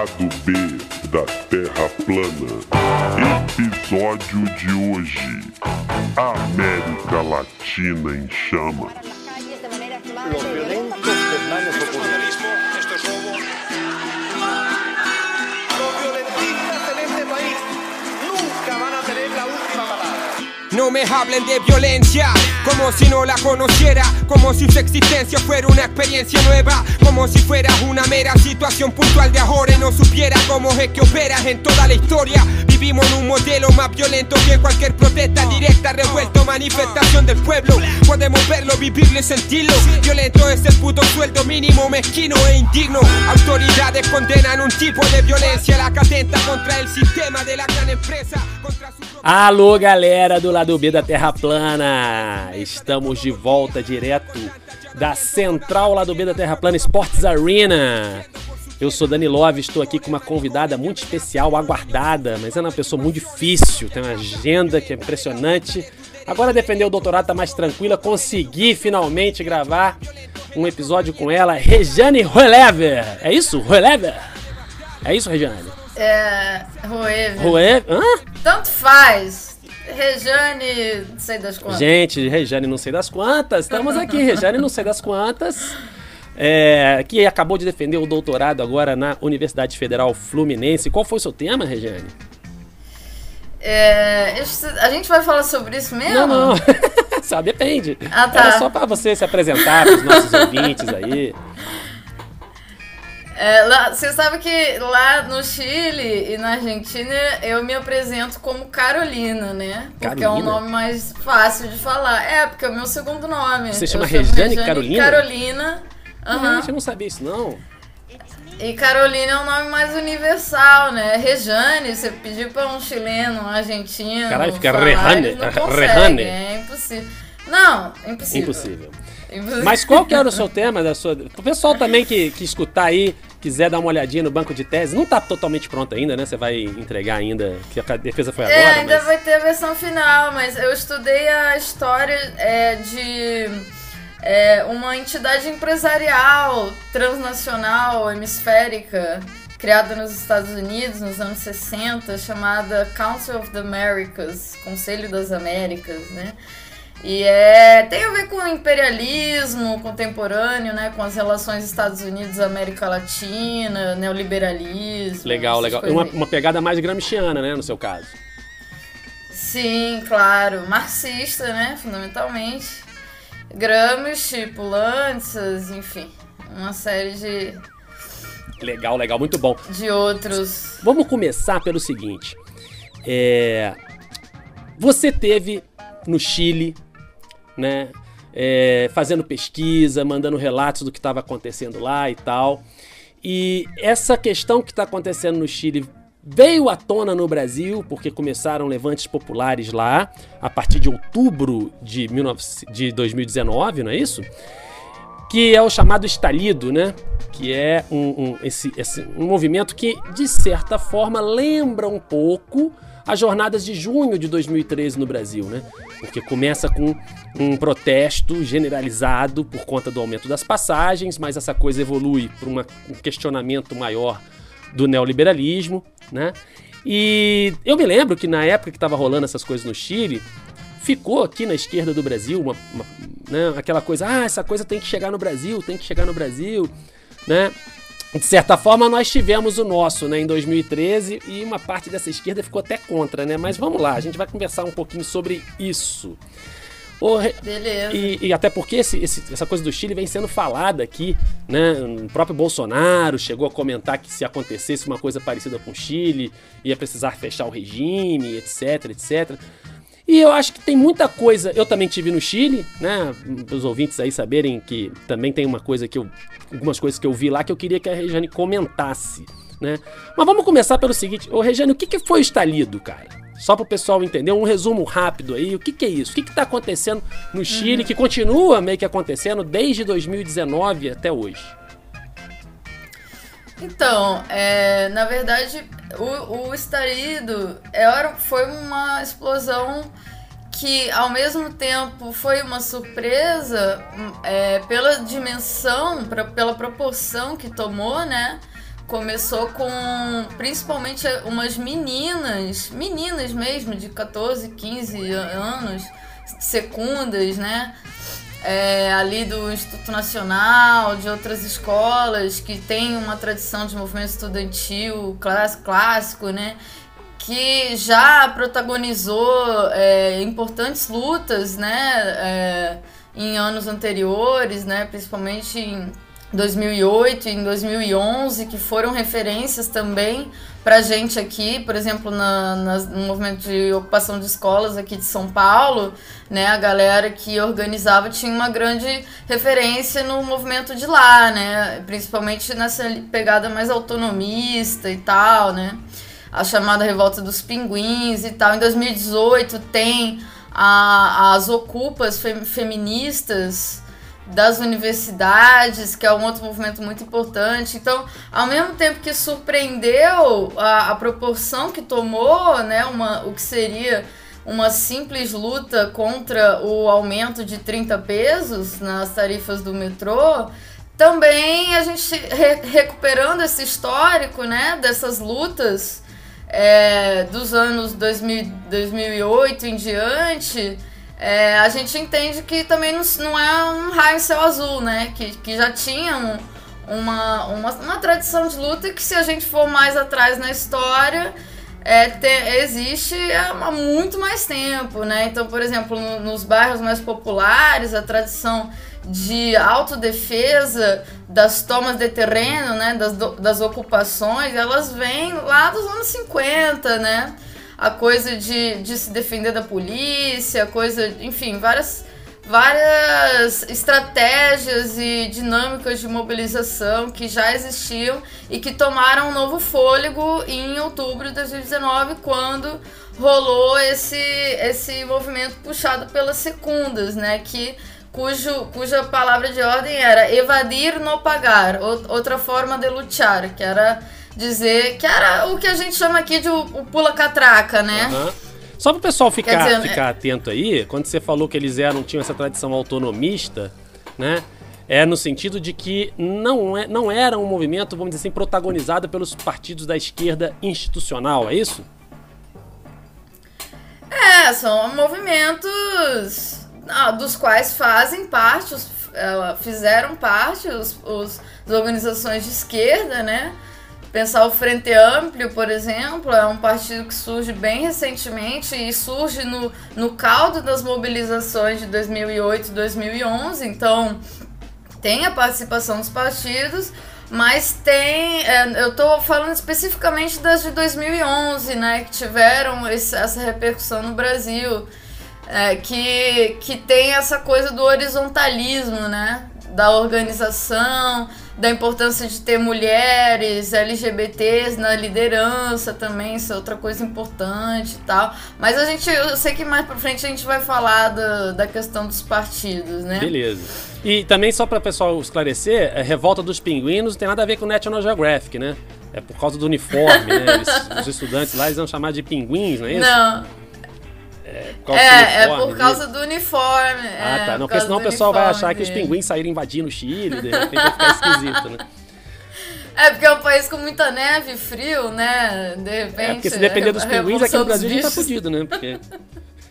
Lado B da Terra plana. Episódio de hoje: América Latina em chamas. Me hablen de violencia, como si no la conociera, como si su existencia fuera una experiencia nueva, como si fuera una mera situación puntual de ahora y no supiera cómo es que operas en toda la historia. Vivimos en un modelo más violento que cualquier protesta directa, revuelto, manifestación del pueblo. Podemos verlo, vivirlo y sentirlo. Violento es el puto sueldo mínimo, mezquino e indigno. Autoridades condenan un tipo de violencia, la que contra el sistema de la gran empresa, Alô, galera do lado B da Terra Plana! Estamos de volta direto da Central Lado B da Terra Plana Sports Arena. Eu sou Dani Love, estou aqui com uma convidada muito especial, aguardada, mas é uma pessoa muito difícil, tem uma agenda que é impressionante. Agora defender o doutorado tá mais tranquila, consegui finalmente gravar um episódio com ela, Rejane Roelever. É isso? Roelever? É isso, Rejane? É. Roever. Roe... Hã? Tanto faz. Rejane, não sei das quantas. Gente, Rejane não sei das quantas, estamos aqui, Rejane não sei das quantas, é, que acabou de defender o doutorado agora na Universidade Federal Fluminense. Qual foi o seu tema, Rejane? É, a gente vai falar sobre isso mesmo? Não, não, só depende. Ah, tá. Era só para você se apresentar para os nossos ouvintes aí. É, lá- você sabe que lá no Chile e na Argentina eu me apresento como Carolina, né? Porque é um nome mais fácil de falar. É, porque é o meu segundo nome. Você chama Rejane Carolina? Carolina. Aham. Gente, eu não sabia isso, não. E Carolina é um nome mais universal, né? Rejane, você pediu pra um chileno, um argentino. Caralho, fica falar, Rejane, eles não Rejane. É impossível. Não, impossível. Impossível. Impossível. Mas qual que era o seu tema da sua... O pessoal também que, que escutar aí, quiser dar uma olhadinha no banco de tese, não tá totalmente pronto ainda, né? Você vai entregar ainda, que a defesa foi agora, É, ainda mas... vai ter a versão final, mas eu estudei a história é, de é, uma entidade empresarial transnacional hemisférica criada nos Estados Unidos nos anos 60, chamada Council of the Americas, Conselho das Américas, né? E é, tem a ver com o imperialismo contemporâneo, né? Com as relações Estados Unidos-América Latina, neoliberalismo. Legal, legal. Uma, uma pegada mais gramsciana, né, no seu caso. Sim, claro. Marxista, né? Fundamentalmente. Gramsci, Pulantzas, enfim. Uma série de, Legal, legal, muito bom. de outros. Vamos começar pelo seguinte. É, Você teve no Chile, né? é, fazendo pesquisa, mandando relatos do que estava acontecendo lá e tal. E essa questão que está acontecendo no Chile veio à tona no Brasil, porque começaram levantes populares lá, a partir de outubro de, 19 de 2019, não é isso? que é o chamado estalido, né? Que é um, um- esse, esse- um movimento que, de certa forma, lembra um pouco as jornadas de junho de 2013 no Brasil, né? Porque começa com um protesto generalizado por conta do aumento das passagens, mas essa coisa evolui para um questionamento maior do neoliberalismo, né? E eu me lembro que na época que estava rolando essas coisas no Chile, ficou aqui na esquerda do Brasil uma, uma- né, aquela coisa, ah, essa coisa tem que chegar no Brasil, tem que chegar no Brasil, né? De certa forma, nós tivemos o nosso, né, em 2013, e uma parte dessa esquerda ficou até contra, né? Mas vamos lá, a gente vai conversar um pouquinho sobre isso. Re- Beleza. e, e até porque esse- esse- essa coisa do Chile vem sendo falada aqui, né? O próprio Bolsonaro chegou a comentar que se acontecesse uma coisa parecida com o Chile, ia precisar fechar o regime, etc, etc. E eu acho que tem muita coisa. Eu também tive no Chile, né? Os ouvintes aí saberem que também tem uma coisa que eu. Algumas coisas que eu vi lá que eu queria que a Regiane comentasse, né? Mas vamos começar pelo seguinte: Ô Regiane, o que, que foi o estalido, cara? Só para o pessoal entender, um resumo rápido aí. O que, que é isso? O que está acontecendo no Chile, que continua meio que acontecendo desde 2019 até hoje? Então, é, na verdade, o, o estarido era, foi uma explosão que, ao mesmo tempo, foi uma surpresa é, pela dimensão, pra- pela proporção que tomou, né? começou com principalmente umas meninas, meninas mesmo, de 14, 15 anos, secundas, né? É, ali do Instituto Nacional, de outras escolas que tem uma tradição de movimento estudantil clássico, né? Que já protagonizou é, importantes lutas, né? É, em anos anteriores, né? Principalmente em 2008 e em 2011, que foram referências também para gente aqui, por exemplo, na, na, no movimento de ocupação de escolas aqui de São Paulo, né, a galera que organizava tinha uma grande referência no movimento de lá, né, principalmente nessa pegada mais autonomista e tal, né, a chamada Revolta dos Pinguins e tal. Em 2018 tem a, as ocupas feministas, das universidades, que é um outro movimento muito importante. Então, ao mesmo tempo que surpreendeu a, a proporção que tomou, né, uma, o que seria uma simples luta contra o aumento de 30 pesos nas tarifas do metrô, também a gente re recuperando esse histórico, né, dessas lutas é, dos anos 2000, 2008 em diante, é, a gente entende que também não, não é um raio céu azul, né? Que, que já tinha um, uma, uma, uma tradição de luta que se a gente for mais atrás na história, é, te, existe há muito mais tempo, né? Então, por exemplo, no, nos bairros mais populares, a tradição de autodefesa das tomas de terreno, né, das, das ocupações, elas vêm lá dos anos 50, né? A coisa de, de se defender da polícia, coisa, enfim, várias várias estratégias e dinâmicas de mobilização que já existiam e que tomaram um novo fôlego em outubro de 2019, quando rolou esse, esse movimento puxado pelas secundas, né? Que, cujo, cuja palavra de ordem era evadir, não pagar, outra forma de lutar, que era dizer que era o que a gente chama aqui de o, o pula-catraca, né? Uhum. Só para o pessoal ficar, dizer, ficar é... atento aí, quando você falou que eles eram, tinham essa tradição autonomista, né? É no sentido de que não, é, não era um movimento, vamos dizer assim, protagonizado pelos partidos da esquerda institucional, é isso? É, são movimentos ah, dos quais fazem parte, os, uh, fizeram parte os, os, as organizações de esquerda, né? Pensar o Frente Amplio, por exemplo, é um partido que surge bem recentemente e surge no, no caldo das mobilizações de 2008 e 2011. Então, tem a participação dos partidos, mas tem. É, eu estou falando especificamente das de 2011, né, que tiveram esse, essa repercussão no Brasil. É, que, que tem essa coisa do horizontalismo, né? Da organização, da importância de ter mulheres LGBTs na liderança também, isso é outra coisa importante e tal. Mas a gente, eu sei que mais pra frente a gente vai falar da, da questão dos partidos, né? Beleza. E também, só para pessoal esclarecer, a revolta dos pinguinos não tem nada a ver com National Geographic, né? É por causa do uniforme, né? Eles, os estudantes lá eles vão chamar de pinguins, não é isso? Não. É, por causa, é, é por causa do uniforme. Ah, é, tá. Não, porque senão o pessoal vai achar que os pinguins saíram invadindo o Chile, de repente vai ficar esquisito, né? É, porque é um país com muita neve, frio, né? De repente. É, porque se depender dos pinguins, aqui no Brasil a gente tá fudido, né? Porque.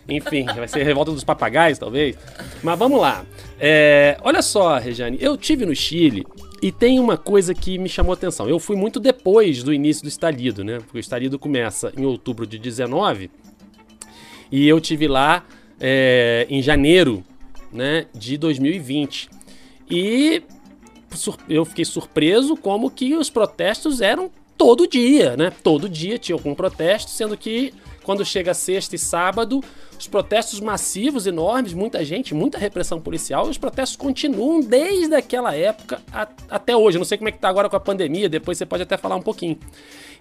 Enfim, vai ser a revolta dos papagaios, talvez. Mas vamos lá. É, olha só, Rejane, eu tive no Chile e tem uma coisa que me chamou a atenção. Eu fui muito depois do início do estalido, né? Porque o estalido começa em outubro de 19 e eu tive lá é, em janeiro né, de 2020. E eu fiquei surpreso como que os protestos eram todo dia, né? Todo dia tinha algum protesto, sendo que quando chega sexta e sábado, os protestos massivos, enormes, muita gente, muita repressão policial, e os protestos continuam desde aquela época a, até hoje. Não sei como é que tá agora com a pandemia, depois você pode até falar um pouquinho.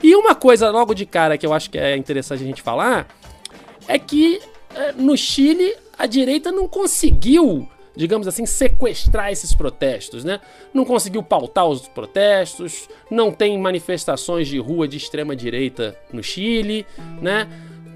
E uma coisa logo de cara que eu acho que é interessante a gente falar é que é, no Chile a direita não conseguiu, digamos assim, sequestrar esses protestos, né? Não conseguiu pautar os protestos, não tem manifestações de rua de extrema direita no Chile, né?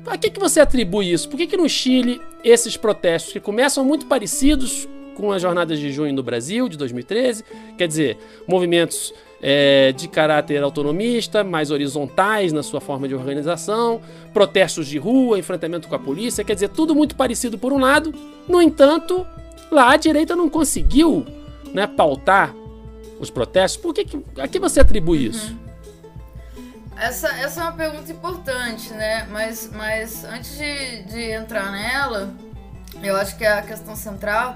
A que, que você atribui isso? Por que, que no Chile esses protestos que começam muito parecidos com as jornadas de junho no Brasil de 2013, quer dizer, movimentos é, de caráter autonomista, mais horizontais na sua forma de organização, protestos de rua, enfrentamento com a polícia, quer dizer, tudo muito parecido por um lado. No entanto, lá a direita não conseguiu né, pautar os protestos. Por que, que a que você atribui isso? Essa, essa é uma pergunta importante, né? Mas, mas antes de, de entrar nela, eu acho que é a questão central.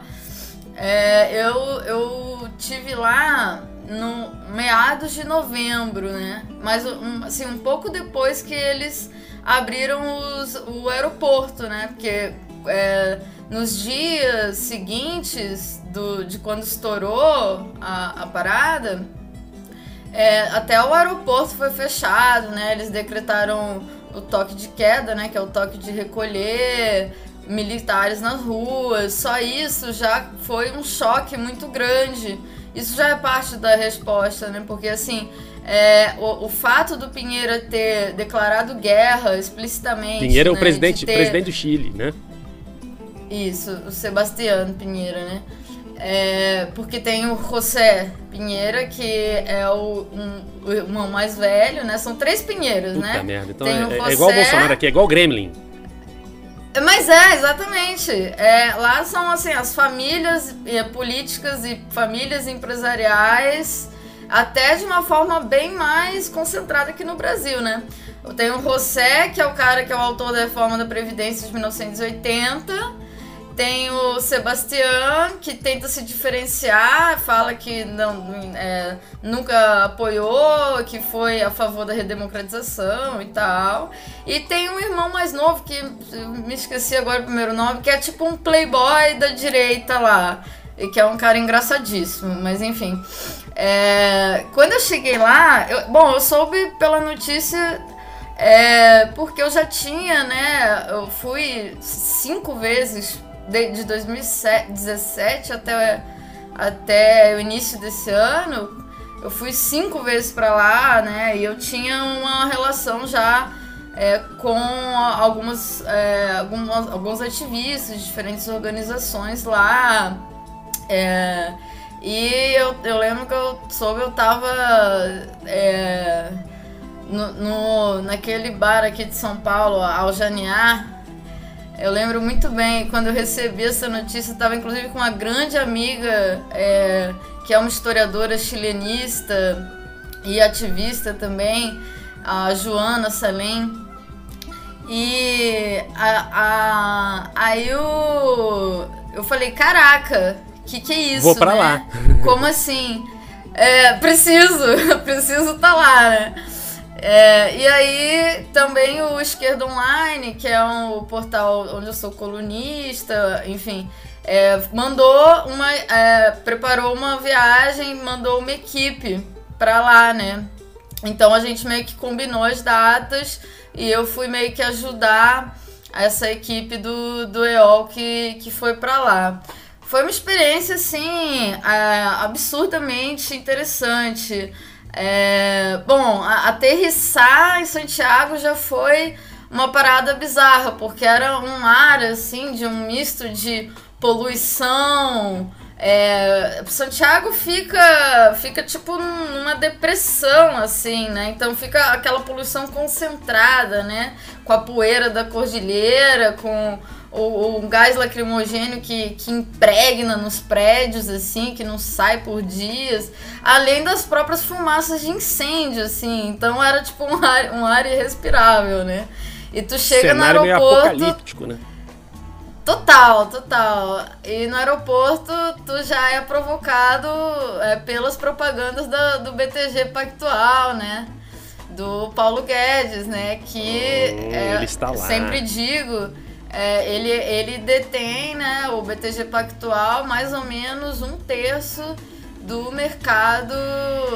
É, eu, eu tive lá no meados de novembro, né? Mas um, assim, um pouco depois que eles abriram os, o aeroporto, né? Porque é, nos dias seguintes do, de quando estourou a, a parada, é, até o aeroporto foi fechado, né? Eles decretaram o toque de queda, né? Que é o toque de recolher militares nas ruas. Só isso já foi um choque muito grande isso já é parte da resposta, né? Porque assim, é, o, o, fato do Pinheira ter declarado guerra explicitamente. Pinheira né, é o né, presidente, ter... presidente do Chile, né? Isso, o Sebastião Pinheira, né? É, porque tem o José Pinheira, que é o, um, o irmão mais velho, né? São três Pinheiros, Puta né? merda. Então é, José... é, igual o Bolsonaro aqui, é igual o Gremlin. Mas é, exatamente. É, lá são assim, as famílias é, políticas e famílias empresariais, até de uma forma bem mais concentrada aqui no Brasil, né? Tem o José, que é o cara que é o autor da reforma da Previdência de 1980 tem o Sebastião, que tenta se diferenciar, fala que não, é, nunca apoiou, que foi a favor da redemocratização e tal. E tem um irmão mais novo, que me esqueci agora o primeiro nome, que é tipo um playboy da direita lá. E que é um cara engraçadíssimo, mas enfim. É, quando eu cheguei lá, eu, bom, eu soube pela notícia é, porque eu já tinha, né? Eu fui cinco vezes de, de 2017 até, até o início desse ano, eu fui cinco vezes para lá, né? E eu tinha uma relação já é, com algumas, é, algumas, alguns ativistas de diferentes organizações lá. É, e eu, eu lembro que eu soube, eu tava é, no, no, naquele bar aqui de São Paulo, Aljaniar, eu lembro muito bem quando eu recebi essa notícia, estava inclusive com uma grande amiga é, que é uma historiadora chilenista e ativista também, a Joana Salem. E a, a, aí eu, eu falei, caraca, que que é isso? Vou pra né? lá. Como assim? É, preciso, preciso estar tá lá, né? É, e aí também o Esquerda Online, que é um portal onde eu sou colunista, enfim, é, mandou uma. É, preparou uma viagem, mandou uma equipe pra lá, né? Então a gente meio que combinou as datas e eu fui meio que ajudar essa equipe do, do EOL que, que foi pra lá. Foi uma experiência, assim, é, absurdamente interessante. É, bom, aterrissar em Santiago já foi uma parada bizarra, porque era um ar assim de um misto de poluição. É, Santiago fica fica tipo numa depressão assim, né? Então fica aquela poluição concentrada, né? Com a poeira da cordilheira, com o, gás lacrimogênio que, que impregna nos prédios, assim, que não sai por dias, além das próprias fumaças de incêndio, assim. Então era tipo um ar, um ar irrespirável, né? E tu chega Cenário no aeroporto. Meio apocalíptico, né? Total, total. E no aeroporto tu já é provocado é, pelas propagandas do, do BTG Pactual, né? Do Paulo Guedes, né? Que oh, é, ele está lá. sempre digo é, ele, ele detém, né, o BTG Pactual, mais ou menos um terço do mercado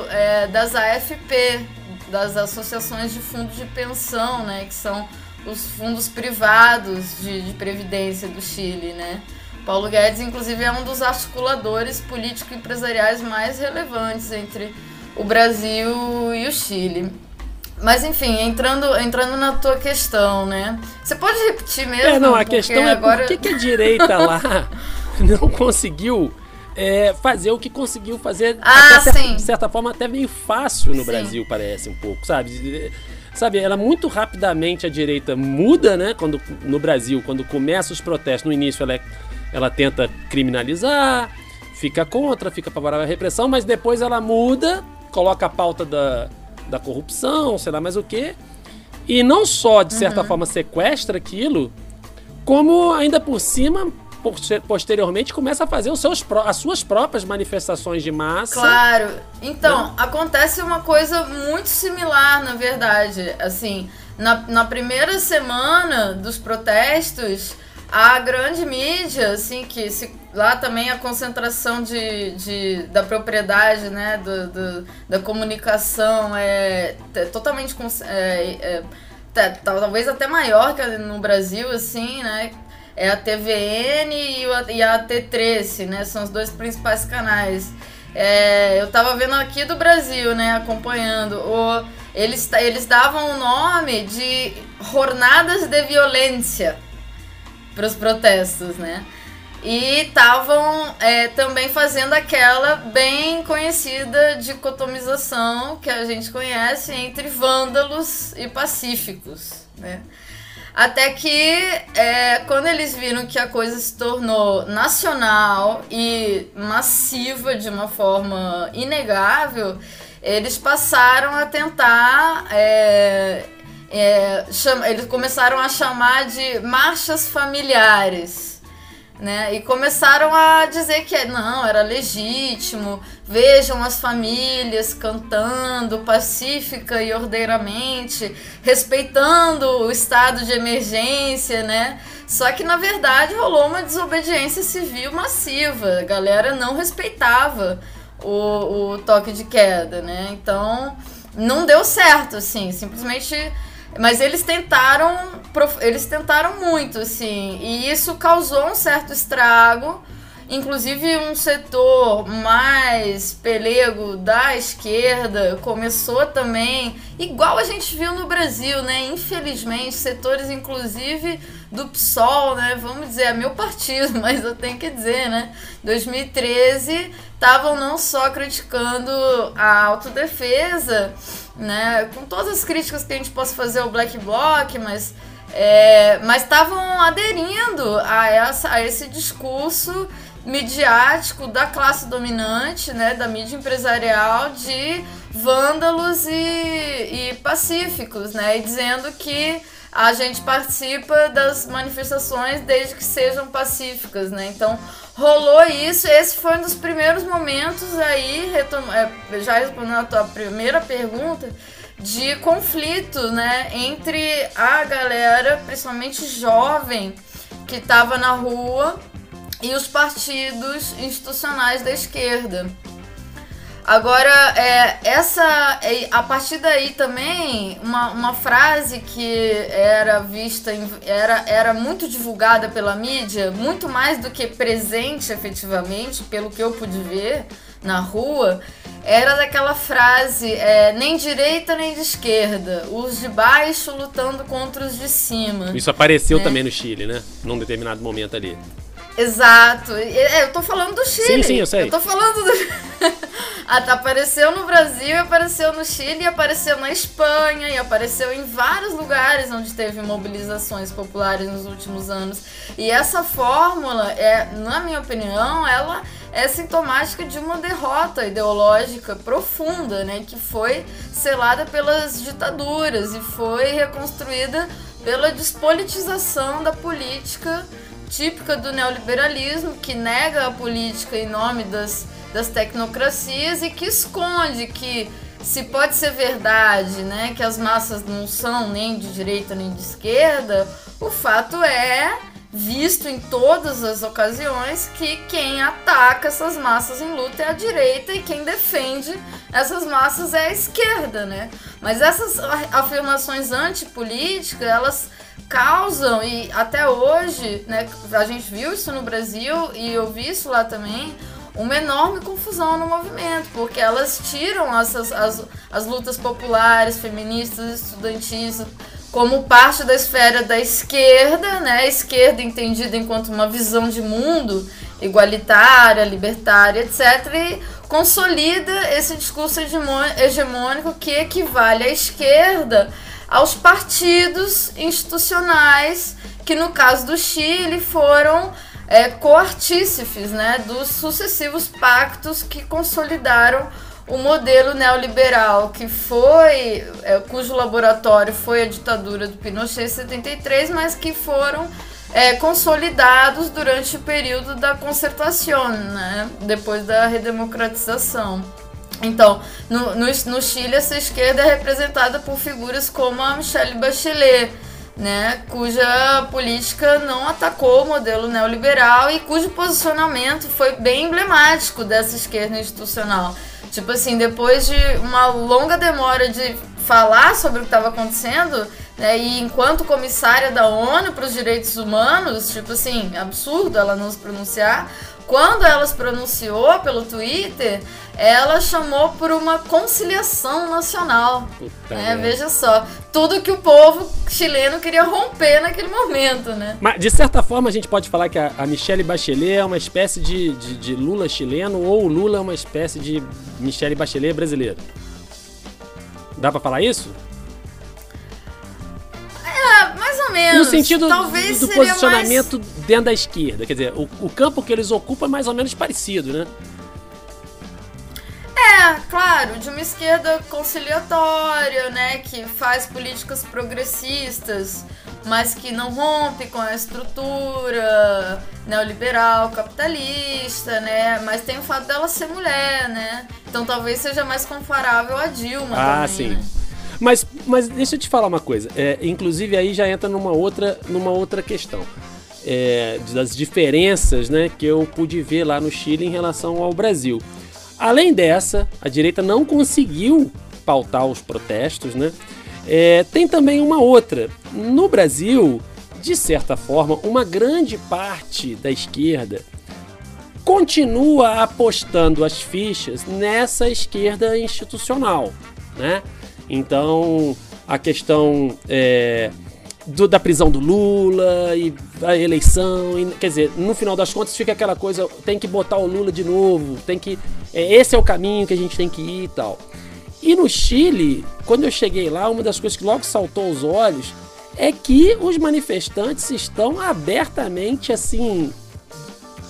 é, das AFP, das associações de fundos de pensão, né, que são os fundos privados de, de previdência do Chile, né. Paulo Guedes, inclusive, é um dos articuladores político-empresariais mais relevantes entre o Brasil e o Chile. Mas enfim, entrando, entrando na tua questão, né? Você pode repetir mesmo? É, não, a questão é agora... por que, que a direita lá não conseguiu é, fazer o que conseguiu fazer, Ah, até, sim. de certa forma, até meio fácil no Sim. Brasil, parece um pouco, sabe? Sabe, ela muito rapidamente a direita muda, né? Quando, no Brasil, quando começa os protestos, no início ela, é- ela tenta criminalizar, fica contra, fica favorável à repressão, mas depois ela muda, coloca a pauta da, da corrupção, sei lá mais o quê, e não só, de Uhum. certa forma, sequestra aquilo, como ainda por cima, poster- posteriormente, começa a fazer os seus, as suas próprias manifestações de massa. Claro. Então, acontece uma coisa muito similar, na verdade. Assim, na, na primeira semana dos protestos, a grande mídia, assim, que se, lá também a concentração de, de, da propriedade, né, do, do- da comunicação é totalmente... é- é- tá- talvez até maior que no Brasil, assim, né? É a TVN e a T13, né? São os dois principais canais. É, eu tava vendo aqui do Brasil, né? Acompanhando. O, eles, eles davam o nome de Jornadas de Violência para os protestos, né? E estavam é, também fazendo aquela bem conhecida dicotomização que a gente conhece entre vândalos e pacíficos, né? Até que é, quando eles viram que a coisa se tornou nacional e massiva de uma forma inegável, eles passaram a tentar. é, é, eles começaram a chamar de marchas familiares. Né? E começaram a dizer que não, era legítimo, vejam as famílias cantando pacífica e ordeiramente, respeitando o estado de emergência, né? Só que na verdade rolou uma desobediência civil massiva, a galera não respeitava o, o toque de queda, né? Então não deu certo, assim, simplesmente mas eles tentaram, eles tentaram muito, assim, e isso causou um certo estrago. Inclusive um setor mais pelego da esquerda começou também, igual a gente viu no Brasil, né? Infelizmente, setores inclusive do PSOL, né? Vamos dizer, é meu partido, mas eu tenho que dizer, né? 2013 estavam não só criticando a autodefesa, né? Com todas as críticas que a gente possa fazer ao Black Bloc, mas é, mas estavam aderindo a, essa, a esse discurso midiático da classe dominante, né, da mídia empresarial, de vândalos e, e pacíficos, né, e dizendo que a gente participa das manifestações desde que sejam pacíficas, né, então rolou isso, esse foi um dos primeiros momentos aí, é, já respondendo a tua primeira pergunta, de conflito, né, entre a galera, principalmente jovem, que estava na rua e os partidos institucionais da esquerda. Agora, é, essa, é, a partir daí também, uma, uma frase que era vista, em- era, era muito divulgada pela mídia, muito mais do que presente efetivamente, pelo que eu pude ver na rua, era daquela frase, é, nem direita nem de esquerda, os de baixo lutando contra os de cima. Isso apareceu né? também no Chile, né? Num determinado momento ali. Exato. É, eu tô falando do Chile. Sim, sim, eu sei. tô falando do. Ah, tá, apareceu no Brasil, apareceu no Chile, apareceu na Espanha e apareceu em vários lugares onde teve mobilizações populares nos últimos anos. E essa fórmula, é, na minha opinião, ela é sintomática de uma derrota ideológica profunda, né, que foi selada pelas ditaduras e foi reconstruída pela despolitização da política típica do neoliberalismo, que nega a política em nome das, das tecnocracias e que esconde que se pode ser verdade, né, que as massas não são nem de direita nem de esquerda, o fato é visto em todas as ocasiões que quem ataca essas massas em luta é a direita e quem defende essas massas é a esquerda, né? Mas essas afirmações antipolíticas, elas causam e até hoje, né, a gente viu isso no Brasil e eu vi isso lá também, uma enorme confusão no movimento, porque elas tiram essas, as, as lutas populares, feministas, estudantis, como parte da esfera da esquerda, né? A esquerda entendida enquanto uma visão de mundo igualitária, libertária, etc. E consolida esse discurso hegemônico que equivale à esquerda aos partidos institucionais que no caso do Chile foram é, coartícifes né, dos sucessivos pactos que consolidaram o modelo neoliberal, que foi, é, cujo laboratório foi a ditadura do Pinochet em 73, mas que foram é, consolidados durante o período da concertação, né, depois da redemocratização. Então, no, no, no Chile, essa esquerda é representada por figuras como a Michelle Bachelet, né, cuja política não atacou o modelo neoliberal e cujo posicionamento foi bem emblemático dessa esquerda institucional. Tipo assim, depois de uma longa demora de falar sobre o que estava acontecendo, né, e enquanto comissária da ONU para os Direitos Humanos, tipo assim, absurdo ela não se pronunciar, quando ela se pronunciou pelo Twitter, ela chamou por uma conciliação nacional. Né? Veja só, tudo que o povo chileno queria romper naquele momento, né? Mas, de certa forma, a gente pode falar que a, a Michelle Bachelet é uma espécie de, de, de, Lula chileno ou o Lula é uma espécie de Michelle Bachelet brasileiro. Dá pra falar isso? É, mais ou menos. No sentido Talvez do, do posicionamento mais... dentro da esquerda. Quer dizer, o, o campo que eles ocupam é mais ou menos parecido, né? É, claro, de uma esquerda conciliatória, né, que faz políticas progressistas, mas que não rompe com a estrutura neoliberal, capitalista, né? Mas tem o fato dela ser mulher, né? Então talvez seja mais comparável a Dilma ah, também, sim. Né? Mas, mas deixa eu te falar uma coisa. É, inclusive aí já entra numa outra, numa outra questão. É, das diferenças né, que eu pude ver lá no Chile em relação ao Brasil. Além dessa, a direita não conseguiu pautar os protestos, né? É, tem também uma outra. No Brasil, de certa forma, uma grande parte da esquerda continua apostando as fichas nessa esquerda institucional, né? Então, a questão é, do, da prisão do Lula e a eleição. E, quer dizer, no final das contas fica aquela coisa, tem que botar o Lula de novo, tem que. É, esse é o caminho que a gente tem que ir e tal. E no Chile, quando eu cheguei lá, uma das coisas que logo saltou aos olhos é que os manifestantes estão abertamente assim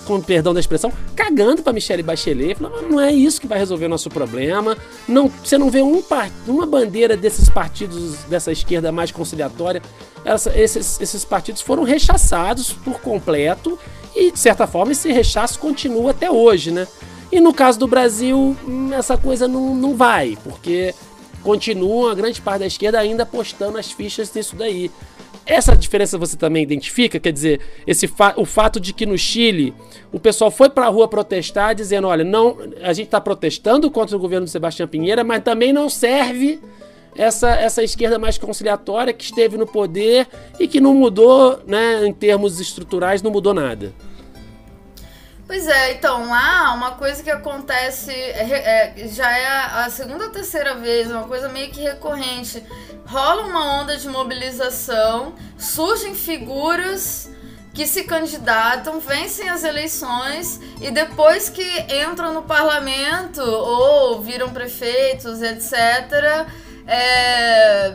com perdão da expressão, cagando para Michelle Bachelet, falando, não é isso que vai resolver o nosso problema. Não, você não vê um, uma bandeira desses partidos dessa esquerda mais conciliatória. Essa, esses, esses partidos foram rechaçados por completo e, de certa forma, esse rechaço continua até hoje, né? E no caso do Brasil, hum, essa coisa não, não vai, porque continua a grande parte da esquerda ainda apostando as fichas nisso daí. Essa diferença você também identifica? Quer dizer, esse fa o fato de que no Chile o pessoal foi para a rua protestar dizendo: olha, não, a gente está protestando contra o governo do Sebastião Pinheira, mas também não serve essa, essa esquerda mais conciliatória que esteve no poder e que não mudou, né, em termos estruturais, não mudou nada. Pois é, então lá uma coisa que acontece é, é, já é a segunda ou terceira vez, uma coisa meio que recorrente. Rola uma onda de mobilização, surgem figuras que se candidatam, vencem as eleições e depois que entram no parlamento ou viram prefeitos, etc., é,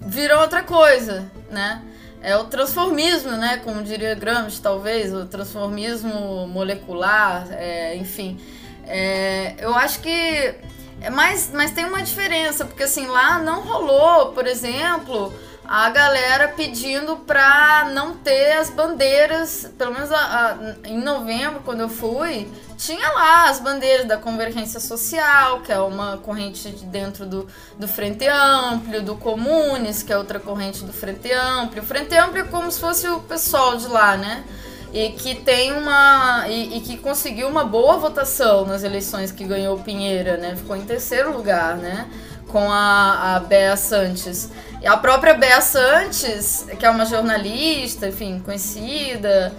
viram outra coisa, né? É o transformismo, né? Como diria Gramsci, talvez, o transformismo molecular, é, enfim. É, eu acho que. É mais, mas tem uma diferença, porque assim, lá não rolou, por exemplo, a galera pedindo pra não ter as bandeiras, pelo menos a, a, em novembro, quando eu fui, tinha lá as bandeiras da convergência social, que é uma corrente de dentro do, do Frente Amplio, do Comunes, que é outra corrente do Frente Amplio. O Frente Amplio é como se fosse o pessoal de lá, né? E que tem uma. E, e que conseguiu uma boa votação nas eleições que ganhou Pinheira, né? Ficou em terceiro lugar, né? Com a, a Bea Santos. E a própria Bea Santos, que é uma jornalista, enfim, conhecida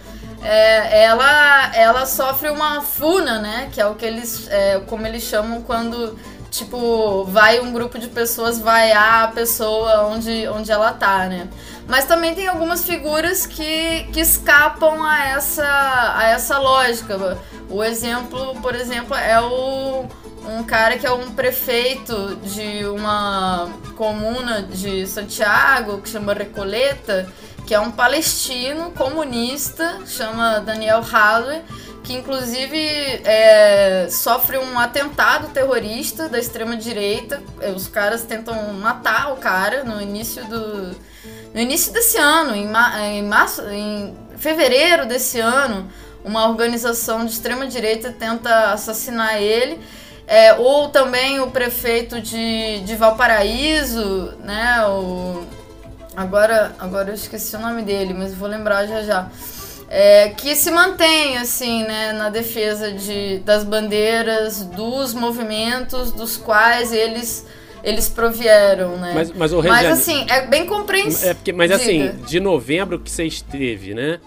é, ela, ela sofre uma funa, né? Que é o que eles, é, como eles chamam quando tipo, vai um grupo de pessoas vaiar a pessoa onde, onde ela tá, né? Mas também tem algumas figuras que, que escapam a essa, a essa lógica. O exemplo, por exemplo, é o um cara que é um prefeito de uma comuna de Santiago, que chama Recoleta, que é um palestino comunista, chama Daniel Halley, que inclusive é, sofre um atentado terrorista da extrema direita. Os caras tentam matar o cara no início do no início desse ano, em, em março, em fevereiro desse ano, uma organização de extrema direita tenta assassinar ele. É, ou também o prefeito de, de Valparaíso, né? O, agora, agora eu esqueci o nome dele, mas vou lembrar já já. É, que se mantém assim, né, na defesa de, das bandeiras, dos movimentos dos quais eles eles provieram, né? Mas, mas, o mas assim, é bem compreensível. É porque, mas assim, de novembro que você esteve, né?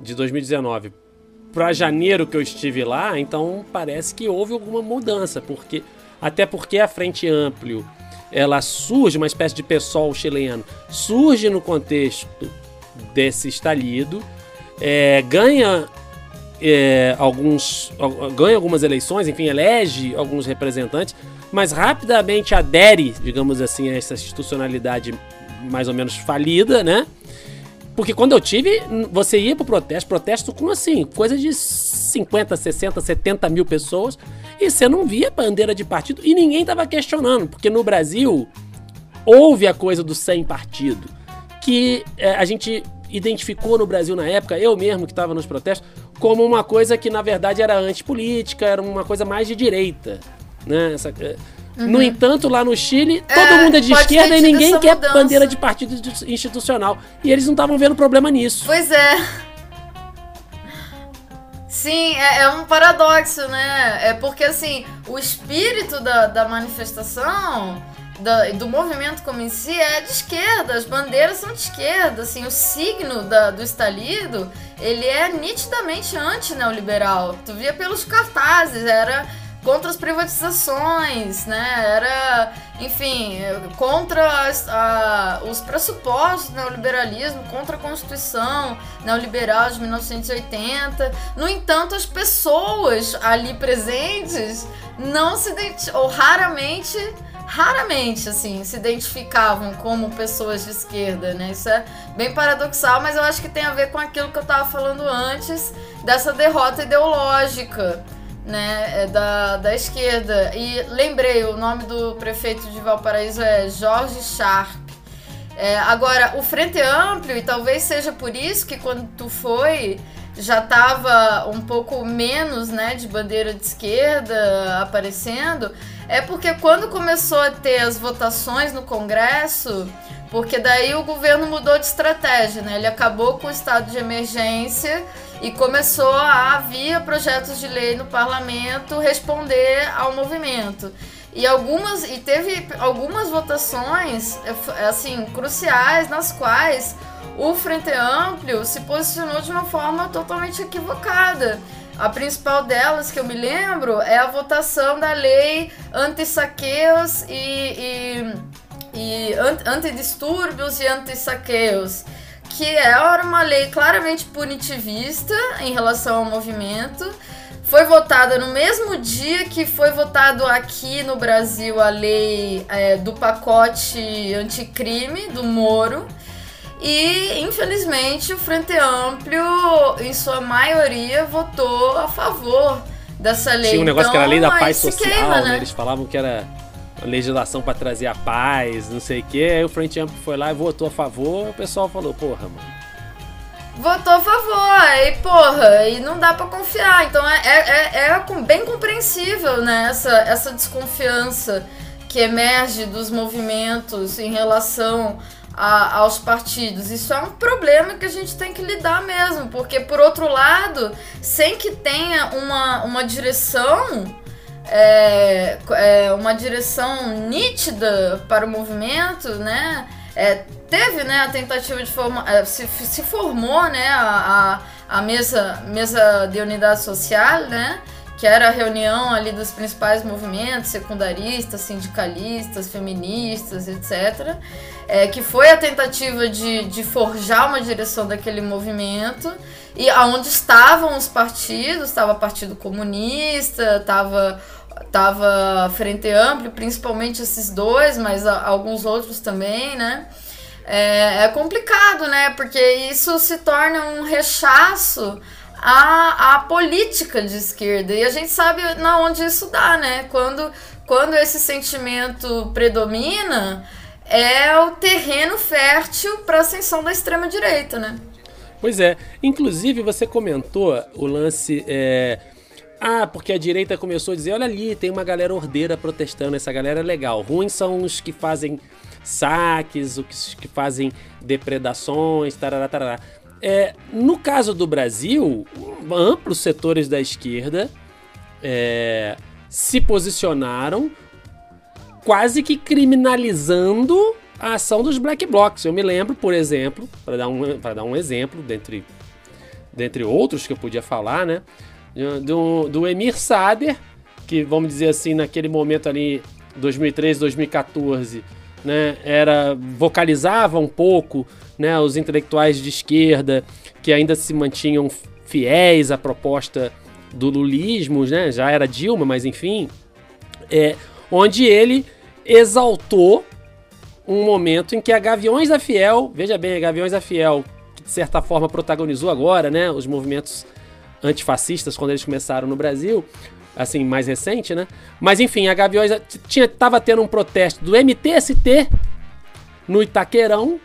De 2019 para janeiro que eu estive lá, então parece que houve alguma mudança, porque até porque a Frente Amplio ela surge, uma espécie de pessoal chileno, surge no contexto desse estalido, é, ganha é, alguns ganha algumas eleições, enfim, elege alguns representantes, mas rapidamente adere, digamos assim, a essa institucionalidade mais ou menos falida, né? Porque quando eu tive, você ia pro protesto, protesto com assim, coisa de 50, 60, 70 mil pessoas, e você não via bandeira de partido e ninguém tava questionando, porque no Brasil houve a coisa do sem partido, que é, a gente identificou no Brasil na época, eu mesmo que estava nos protestos, como uma coisa que na verdade era antipolítica, era uma coisa mais de direita. Né? Essa, é, Uhum. No entanto, lá no Chile, todo é, mundo é de esquerda e ninguém quer mudança. bandeira de partido institucional. E eles não estavam vendo problema nisso. Pois é. Sim, é, é, um paradoxo, né? É porque, assim, o espírito da, da manifestação, da, do movimento como em si, é de esquerda. As bandeiras são de esquerda, assim. O signo da, do estalido, ele é nitidamente anti-neoliberal. Tu via pelos cartazes, era contra as privatizações, né? Era, enfim, contra as, a, os pressupostos do neoliberalismo, contra a Constituição neoliberal de 1980. No entanto, as pessoas ali presentes não se ou raramente raramente assim se identificavam como pessoas de esquerda, né? Isso é bem paradoxal, mas eu acho que tem a ver com aquilo que eu estava falando antes dessa derrota ideológica né, é da, da esquerda. E lembrei, o nome do prefeito de Valparaíso é Jorge Sharp. É, agora, o Frente Amplio, e talvez seja por isso que quando tu foi, já tava um pouco menos né, de bandeira de esquerda aparecendo, é porque quando começou a ter as votações no Congresso, porque daí o governo mudou de estratégia, né? Ele acabou com o estado de emergência e começou a, via projetos de lei no parlamento, responder ao movimento. E algumas e teve algumas votações assim cruciais nas quais o Frente Amplio se posicionou de uma forma totalmente equivocada. A principal delas, que eu me lembro, é a votação da lei anti-saqueos e, e, e antidistúrbios e anti-saqueos que era uma lei claramente punitivista em relação ao movimento. Foi votada no mesmo dia que foi votado aqui no Brasil a lei é, do pacote anticrime do Moro. E, infelizmente, o Frente Amplio, em sua maioria, votou a favor dessa lei. Tinha um negócio então, que era a lei da então, paz social, queima, né? né? Eles falavam que era legislação para trazer a paz, não sei o que. Aí o Frente Amplo foi lá e votou a favor. O pessoal falou: porra, mano. Votou a favor, e porra, e não dá para confiar. Então é, é, é, é bem compreensível, né? Essa, essa desconfiança que emerge dos movimentos em relação a, aos partidos. Isso é um problema que a gente tem que lidar mesmo, porque por outro lado, sem que tenha uma, uma direção é, é, uma direção nítida para o movimento, né? É, teve né, a tentativa de formar, é, se, se formou né, a, a, a, mesa, mesa de unidade social, né? Que era a reunião ali dos principais movimentos, secundaristas, sindicalistas, feministas, etc. É, que foi a tentativa de, de forjar uma direção daquele movimento e aonde estavam os partidos, estava o Partido Comunista, estava tava Frente Amplo, principalmente esses dois, mas a, alguns outros também, né? É, é, complicado, né? Porque isso se torna um rechaço à, à política de esquerda. E a gente sabe na onde isso dá, né? Quando, quando esse sentimento predomina, é o terreno fértil para a ascensão da extrema-direita, né? Pois é. Inclusive, você comentou o lance. É... Ah, porque a direita começou a dizer: olha ali, tem uma galera ordeira protestando, essa galera é legal. Ruins são os que fazem saques, os que fazem depredações, tarará, tarará. É, no caso do Brasil, amplos setores da esquerda é, se posicionaram quase que criminalizando a ação dos black blocs. Eu me lembro, por exemplo, para dar, um, dar um exemplo, dentre, dentre outros que eu podia falar, né? Do, do Emir Sader, que vamos dizer assim, naquele momento ali, 2013, 2014, né, era vocalizava um pouco, né, os intelectuais de esquerda que ainda se mantinham fiéis à proposta do lulismo, né, já era Dilma, mas enfim, é, onde ele exaltou um momento em que a Gaviões da Fiel, veja bem, a Gaviões da Fiel, que de certa forma protagonizou agora, né, os movimentos antifascistas quando eles começaram no Brasil, assim, mais recente, né? Mas enfim, a Gaviões tinha tava tendo um protesto do MTST no Itaquerão.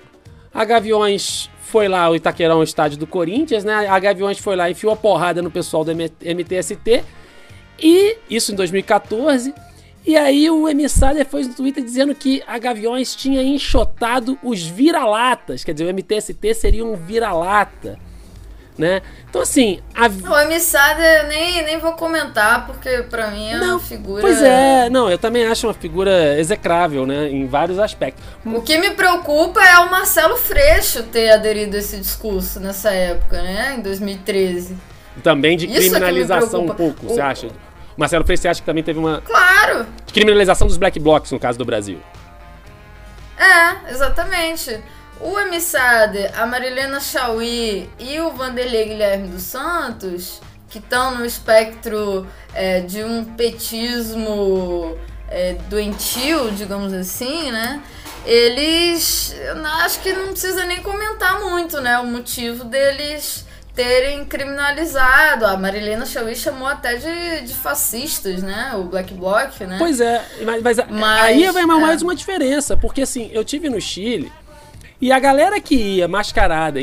A Gaviões foi lá, o Itaquerão, o estádio do Corinthians, né? A Gaviões foi lá e enfiou a porrada no pessoal do MTST. E isso em 2014. E aí o emissário foi no Twitter dizendo que a Gaviões tinha enxotado os vira-latas. Quer dizer, o MTST seria um vira-lata. Né? Então, assim. A... O emissário eu nem, nem vou comentar, porque pra mim é não, uma figura. Pois é, não, eu também acho uma figura execrável, né? Em vários aspectos. O que me preocupa é o Marcelo Freixo ter aderido a esse discurso nessa época, né? Em 2013. Também de Isso é criminalização um pouco, o... você acha? Marcelo Freixo, você acha que também teve uma. Claro! De criminalização dos black blocs, no caso do Brasil. É, exatamente. O Emissade, a Marilena Chauí e o Vanderlei Guilherme dos Santos, que estão no espectro é, de um petismo é, doentio, digamos assim, né? Eles, acho que não precisa nem comentar muito, né? O motivo deles terem criminalizado. A Marilena Chauí chamou até de, de fascistas, né? O Black Bloc, né? Pois é, mas, mas, mas aí vai mais é. uma diferença, porque assim, eu tive no Chile e a galera que ia mascarada,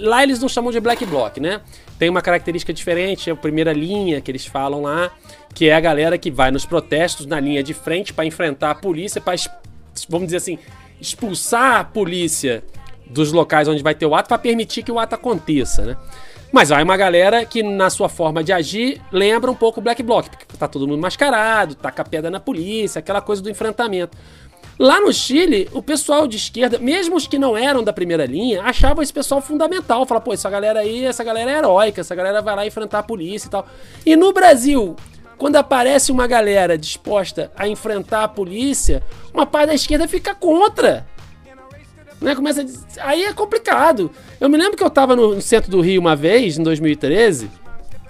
lá eles não chamam de Black Bloc, né? Tem uma característica diferente, é a primeira linha que eles falam lá, que é a galera que vai nos protestos na linha de frente para enfrentar a polícia, para vamos dizer assim, expulsar a polícia dos locais onde vai ter o ato para permitir que o ato aconteça, né? Mas há uma galera que, na sua forma de agir, lembra um pouco o Black Bloc, porque tá todo mundo mascarado, taca pedra na polícia, aquela coisa do enfrentamento. Lá no Chile, o pessoal de esquerda, mesmo os que não eram da primeira linha, achavam esse pessoal fundamental. Fala, pô, essa galera aí, essa galera é heróica, essa galera vai lá enfrentar a polícia e tal. E no Brasil, quando aparece uma galera disposta a enfrentar a polícia, uma parte da esquerda fica contra. Né? Começa a... Aí é complicado. Eu me lembro que eu estava no centro do Rio uma vez, em 2013,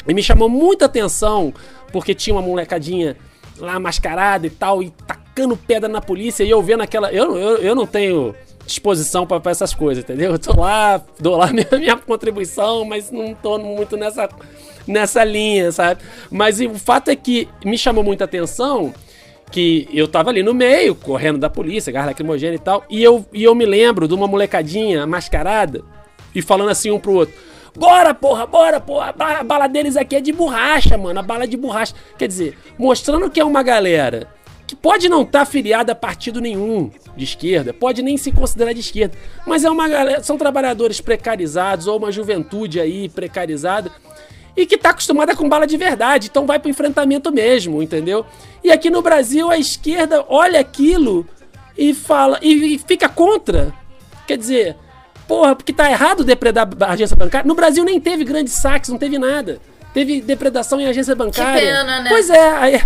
e me chamou muita atenção porque tinha uma molecadinha lá mascarada e tal, e tacando pedra na polícia, e eu vendo aquela. Eu, eu, eu não tenho disposição para essas coisas, entendeu? Eu tô lá, dou lá minha, minha contribuição, mas não tô muito nessa, nessa linha, sabe? Mas o fato é que me chamou muita atenção que eu tava ali no meio, correndo da polícia, gás lacrimogênea e tal, e eu, e eu me lembro de uma molecadinha mascarada e falando assim um pro outro. Bora, porra, bora, porra. A bala deles aqui é de borracha, mano. A bala é de borracha. Quer dizer, mostrando que é uma galera que pode não estar tá afiliada a partido nenhum de esquerda, pode nem se considerar de esquerda, mas é uma são trabalhadores precarizados ou uma juventude aí precarizada e que está acostumada com bala de verdade, então vai pro enfrentamento mesmo, entendeu? E aqui no Brasil a esquerda olha aquilo e fala e, e fica contra. Quer dizer, porra, porque tá errado depredar a agência bancária. No Brasil nem teve grandes saques, não teve nada. Teve depredação em agência bancária. pena, né? Pois é, aí.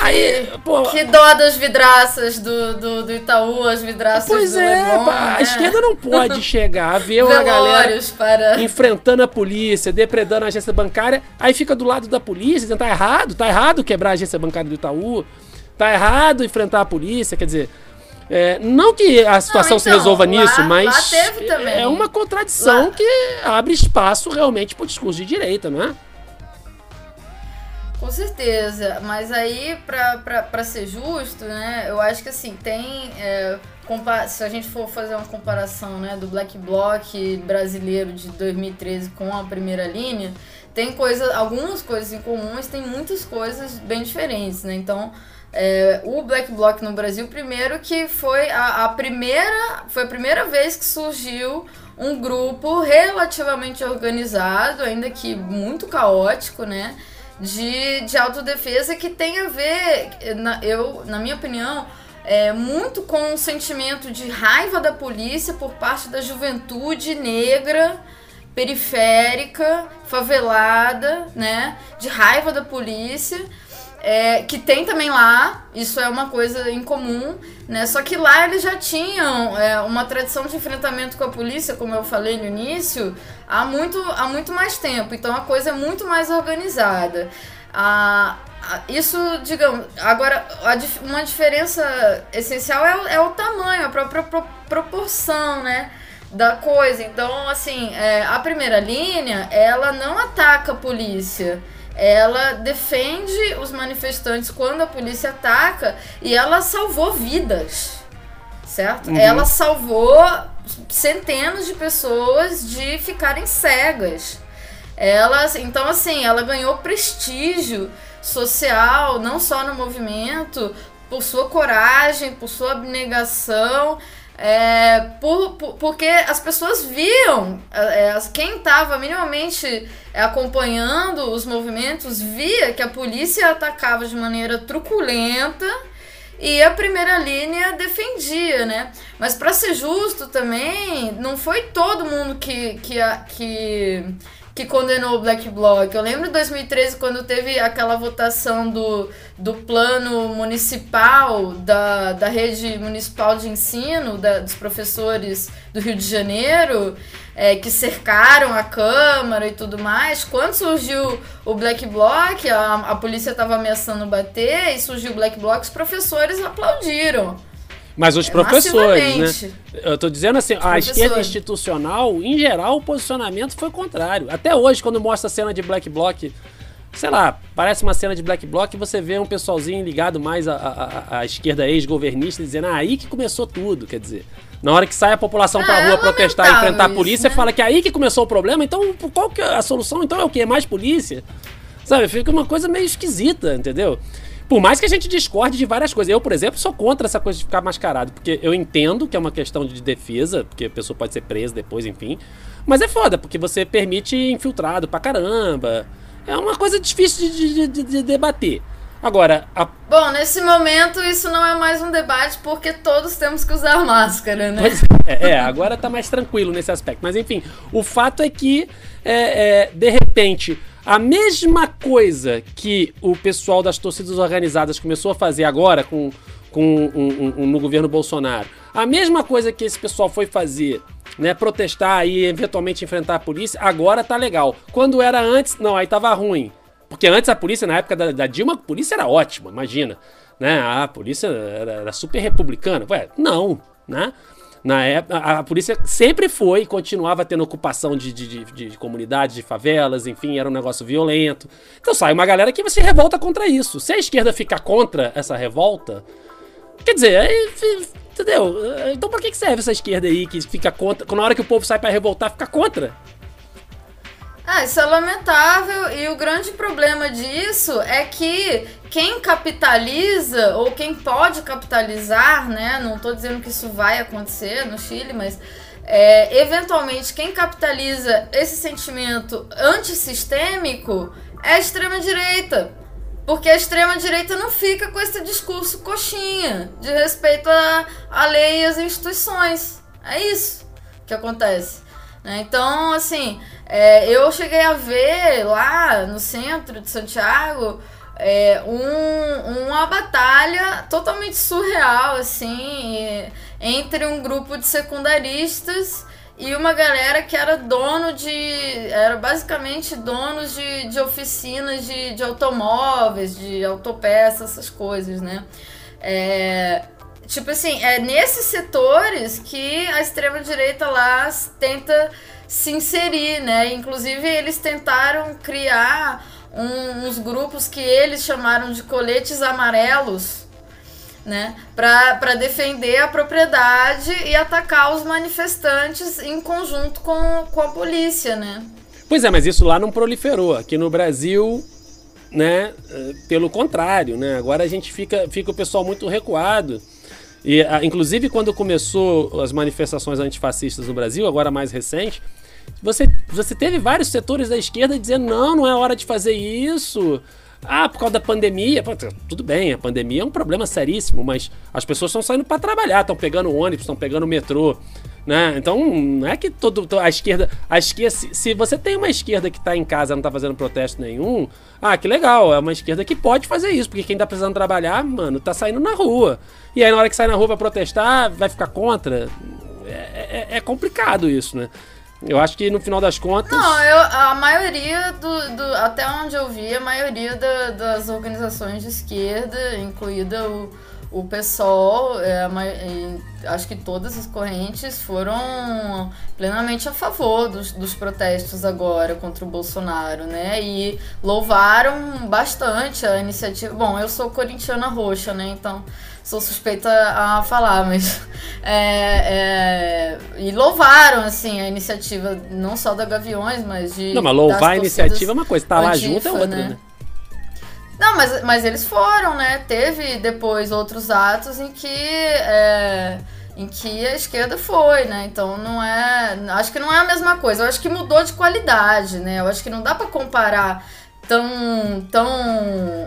Aí pô, Que dó das vidraças do, do, do Itaú, as vidraças pois do é, Leblon, pá, né? a esquerda não pode chegar, ver uma galera para... enfrentando a polícia, depredando a agência bancária, aí fica do lado da polícia, dizendo, tá errado, tá errado quebrar a agência bancária do Itaú, tá errado enfrentar a polícia, quer dizer. é, não que a situação Não, se então, resolva lá- nisso, mas lá teve também. é uma contradição Lá- que abre espaço realmente pro discurso de direita, não é? Com certeza, mas aí, pra ser justo, né, eu acho que assim, tem. é, se a gente for fazer uma comparação né, do Black Bloc brasileiro de 2013 com a primeira linha, tem coisa, algumas coisas em comum, mas tem muitas coisas bem diferentes, né? Então, é, o Black Bloc no Brasil, primeiro que foi a, a primeira. Foi a primeira vez que surgiu um grupo relativamente organizado, ainda que muito caótico, né? De, de autodefesa que tem a ver, na, eu, na minha opinião, é, muito com o sentimento de raiva da polícia por parte da juventude negra, periférica, favelada, né? De raiva da polícia. É, que tem também lá, isso é uma coisa em comum, né? Só que lá eles já tinham é, uma tradição de enfrentamento com a polícia, como eu falei no início, há muito, há muito mais tempo. Então a coisa é muito mais organizada. Isso, digamos, agora a uma diferença essencial é, o- é o tamanho, a própria pro- proporção, né? Da coisa. Então, assim, é, a primeira linha, ela não ataca a polícia ela defende os manifestantes quando a polícia ataca e ela salvou vidas, certo? Ela salvou centenas de pessoas de ficarem cegas. Ela, então assim, ela ganhou prestígio social, não só no movimento, por sua coragem, por sua abnegação, é, por, por- porque as pessoas viam, é, as- quem estava minimamente acompanhando os movimentos via que a polícia atacava de maneira truculenta e a primeira linha defendia, né? Mas para ser justo também, não foi todo mundo que, que, que, que condenou o Black Bloc. Eu lembro em 2013 quando teve aquela votação do, do plano municipal da, da rede municipal de ensino da- dos professores do Rio de Janeiro. é, que cercaram a Câmara e tudo mais. Quando surgiu o Black Bloc, a, a polícia estava ameaçando bater e surgiu o Black Bloc, os professores aplaudiram. Mas os É, professores, né? Eu tô dizendo assim, a professores. esquerda institucional, em geral, o posicionamento foi contrário. Até hoje, quando mostra a cena de Black Bloc, sei lá, parece uma cena de Black Bloc você vê um pessoalzinho ligado mais à, à- à- esquerda ex-governista dizendo, ah, aí que começou tudo, quer dizer. Na hora que sai a população pra Ah, rua é protestar e enfrentar a isso, polícia, né? fala que é aí que começou o problema, então qual que é a solução? Então é o quê? Mais polícia? Sabe, fica uma coisa meio esquisita, entendeu? Por mais que a gente discorde de várias coisas. Eu, por exemplo, sou contra essa coisa de ficar mascarado, porque eu entendo que é uma questão de defesa, porque a pessoa pode ser presa depois, enfim. Mas é foda, porque você permite infiltrado pra caramba. É uma coisa difícil de, de- de- de debater. Agora, a Bom, nesse momento isso não é mais um debate porque todos temos que usar máscara, né? É, é, agora tá mais tranquilo nesse aspecto. Mas enfim, o fato é que, é, é, de repente, a mesma coisa que o pessoal das torcidas organizadas começou a fazer agora com, com um- um- um- no governo Bolsonaro, a mesma coisa que esse pessoal foi fazer, né, protestar e eventualmente enfrentar a polícia, agora tá legal. Quando era antes, não, aí tava ruim. Porque antes a polícia, na época da, da Dilma, a polícia era ótima, imagina. Né? A polícia era, era super republicana. Ué, não, né? Na época, a, polícia sempre foi e continuava tendo ocupação de, de, de, de comunidades, de favelas, enfim, era um negócio violento. Então sai uma galera que se revolta contra isso. Se a esquerda ficar contra essa revolta, quer dizer, entendeu? Então pra que serve essa esquerda aí que fica contra, na hora que o povo sai pra revoltar, fica contra? Ah, isso é lamentável e o grande problema disso é que quem capitaliza ou quem pode capitalizar, né? Não tô dizendo que isso vai acontecer no Chile, mas é, eventualmente quem capitaliza esse sentimento antissistêmico é a extrema direita. Porque a extrema direita não fica com esse discurso coxinha de respeito à, à lei e às instituições. É isso que acontece. Né? Então, assim, é, eu cheguei a ver lá no centro de Santiago é, um, uma batalha totalmente surreal, assim, entre um grupo de secundaristas e uma galera que era dono de. Era basicamente donos de, de oficinas de, de automóveis, de autopeças, essas coisas, né? É, tipo assim, é nesses setores que a extrema-direita lá tenta se inserir, né? Inclusive, eles tentaram criar um, uns grupos que eles chamaram de coletes amarelos né, para defender a propriedade e atacar os manifestantes em conjunto com, com a polícia, né? Pois é, mas isso lá não proliferou. Aqui no Brasil, né, pelo contrário, né? Agora a gente fica, fica o pessoal muito recuado. E, inclusive, quando começou as manifestações antifascistas no Brasil, agora mais recente, você, você teve vários setores da esquerda dizendo: não, não é hora de fazer isso. Ah, por causa da pandemia. Tudo bem, a pandemia é um problema seríssimo, mas as pessoas estão saindo para trabalhar, estão pegando ônibus, estão pegando metrô. Né? Então, não é que todo, a esquerda. A esquerda se, se você tem uma esquerda que está em casa não está fazendo protesto nenhum, ah, que legal, é uma esquerda que pode fazer isso, porque quem está precisando trabalhar, mano, tá saindo na rua. E aí, na hora que sai na rua para protestar, vai ficar contra. É, é, é complicado isso, né? Eu acho que no final das contas. Não, eu, a maioria do, do. Até onde eu vi, a maioria da, das organizações de esquerda, incluída o, o PSOL, é, acho que todas as correntes foram plenamente a favor dos, dos protestos agora contra o Bolsonaro, né? E louvaram bastante a iniciativa. Bom, eu sou corintiana roxa, né? Então sou suspeita a falar, mas. É, é, e louvaram, assim, a iniciativa, não só da Gaviões, mas de. Não, mas louvar a iniciativa é uma coisa, tá lá junto é outra, né? né? Não, mas, mas eles foram, né? Teve depois outros atos em que. É, em que a esquerda foi, né? Então não é. Acho que não é a mesma coisa. Eu acho que mudou de qualidade, né? Eu acho que não dá para comparar tão. tão.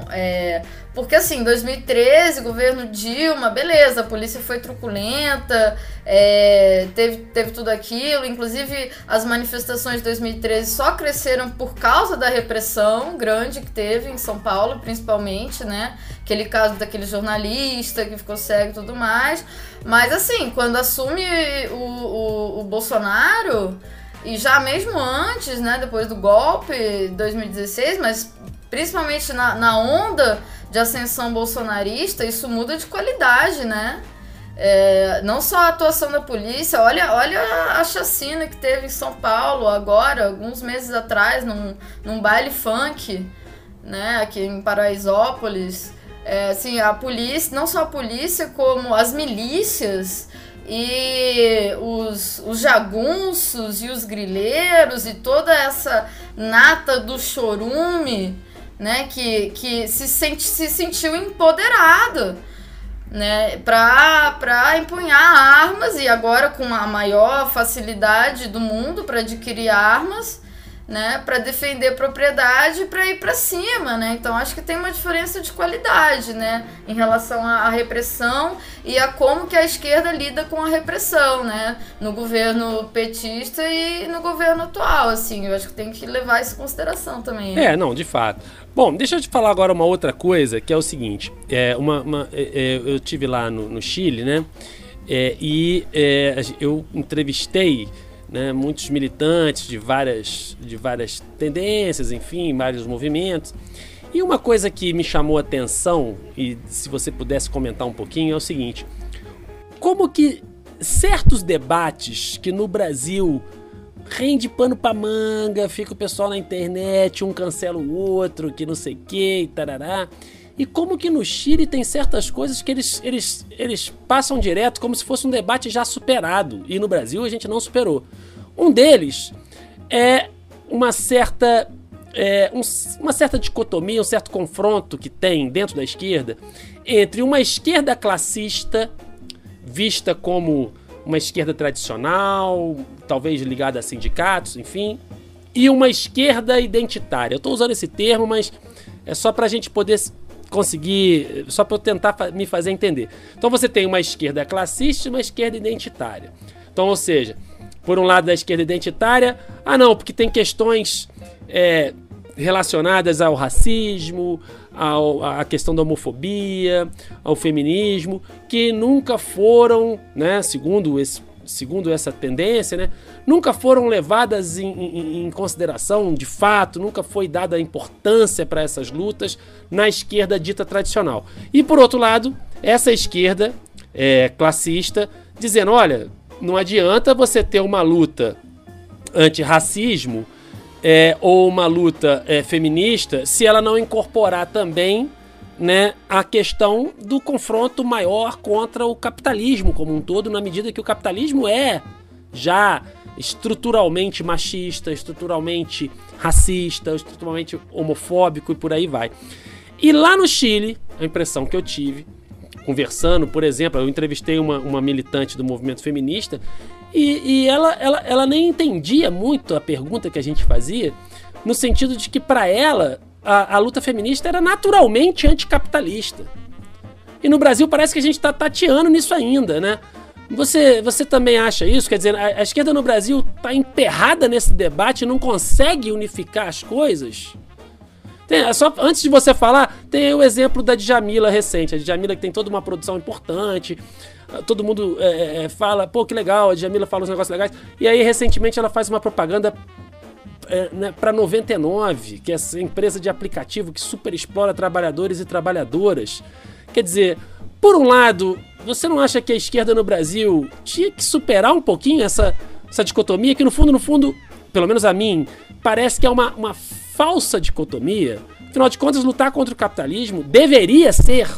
É, porque assim, em 2013, governo Dilma, beleza, a polícia foi truculenta, é, teve, teve tudo aquilo. Inclusive, as manifestações de 2013 só cresceram por causa da repressão grande que teve em São Paulo, principalmente, né? Aquele caso daquele jornalista que ficou cego e tudo mais. Mas assim, quando assume o, o, o Bolsonaro, e já mesmo antes, né, depois do golpe 2016, mas principalmente na, na onda de ascensão bolsonarista, isso muda de qualidade, né? É, não só a atuação da polícia, olha, olha a chacina que teve em São Paulo agora, alguns meses atrás, num, num baile funk, né, aqui em Paraisópolis. É, assim, a polícia, não só a polícia, como as milícias e os, os jagunços e os grileiros e toda essa nata do chorume né, que, que se, sente, se sentiu empoderado, né, para empunhar armas e agora com a maior facilidade do mundo para adquirir armas, né, para defender propriedade, para ir para cima, né? Então acho que tem uma diferença de qualidade, né, em relação à repressão e a como que a esquerda lida com a repressão, né, no governo petista e no governo atual, assim. Eu acho que tem que levar isso em consideração também. É, não, de fato. Bom, deixa eu te falar agora uma outra coisa, que é o seguinte. É, uma, uma é, é eu tive lá no, no Chile, né? É, e é, eu entrevistei né, muitos militantes de várias, de várias tendências, enfim, vários movimentos. E uma coisa que me chamou a atenção, e se você pudesse comentar um pouquinho, é o seguinte: como que certos debates que no Brasil rende pano pra manga, fica o pessoal na internet, um cancela o outro, que não sei o que, tarará. E como que no Chile tem certas coisas que eles, eles, eles passam direto como se fosse um debate já superado. E no Brasil a gente não superou. Um deles é uma certa. É, um, uma certa dicotomia, um certo confronto que tem dentro da esquerda entre uma esquerda classista, vista como uma esquerda tradicional, talvez ligada a sindicatos, enfim, e uma esquerda identitária. Eu estou usando esse termo, mas é só para a gente poder conseguir, só para eu tentar me fazer entender. Então você tem uma esquerda classista e uma esquerda identitária. Então, ou seja, por um lado da esquerda identitária, ah não, porque tem questões é, relacionadas ao racismo, ao, à questão da homofobia, ao feminismo, que nunca foram, né, segundo, esse, segundo essa tendência, né, nunca foram levadas em, em, em consideração de fato, nunca foi dada importância para essas lutas na esquerda dita tradicional. E por outro lado, essa esquerda é, classista dizendo: olha, não adianta você ter uma luta antirracismo é, ou uma luta é, feminista se ela não incorporar também né, a questão do confronto maior contra o capitalismo como um todo, na medida que o capitalismo é já estruturalmente machista, estruturalmente racista, estruturalmente homofóbico e por aí vai. E lá no Chile, a impressão que eu tive, conversando, por exemplo, eu entrevistei uma, uma militante do movimento feminista e, e ela, ela, ela nem entendia muito a pergunta que a gente fazia, no sentido de que para ela a, a luta feminista era naturalmente anticapitalista. E no Brasil parece que a gente está tateando nisso ainda, né? Você, você também acha isso? Quer dizer, a, a esquerda no Brasil está emperrada nesse debate e não consegue unificar as coisas? Tem, só antes de você falar, tem o exemplo da Djamila recente. A Djamila que tem toda uma produção importante. Todo mundo é, é, é, fala, pô, que legal, a Djamila fala uns negócios legais. E aí, recentemente, ela faz uma propaganda é, né, para 99, que é essa empresa de aplicativo que super explora trabalhadores e trabalhadoras. Quer dizer, por um lado, você não acha que a esquerda no Brasil tinha que superar um pouquinho essa, essa dicotomia que, no fundo, no fundo, pelo menos a mim, parece que é uma, uma falsa dicotomia. Afinal de contas, lutar contra o capitalismo deveria ser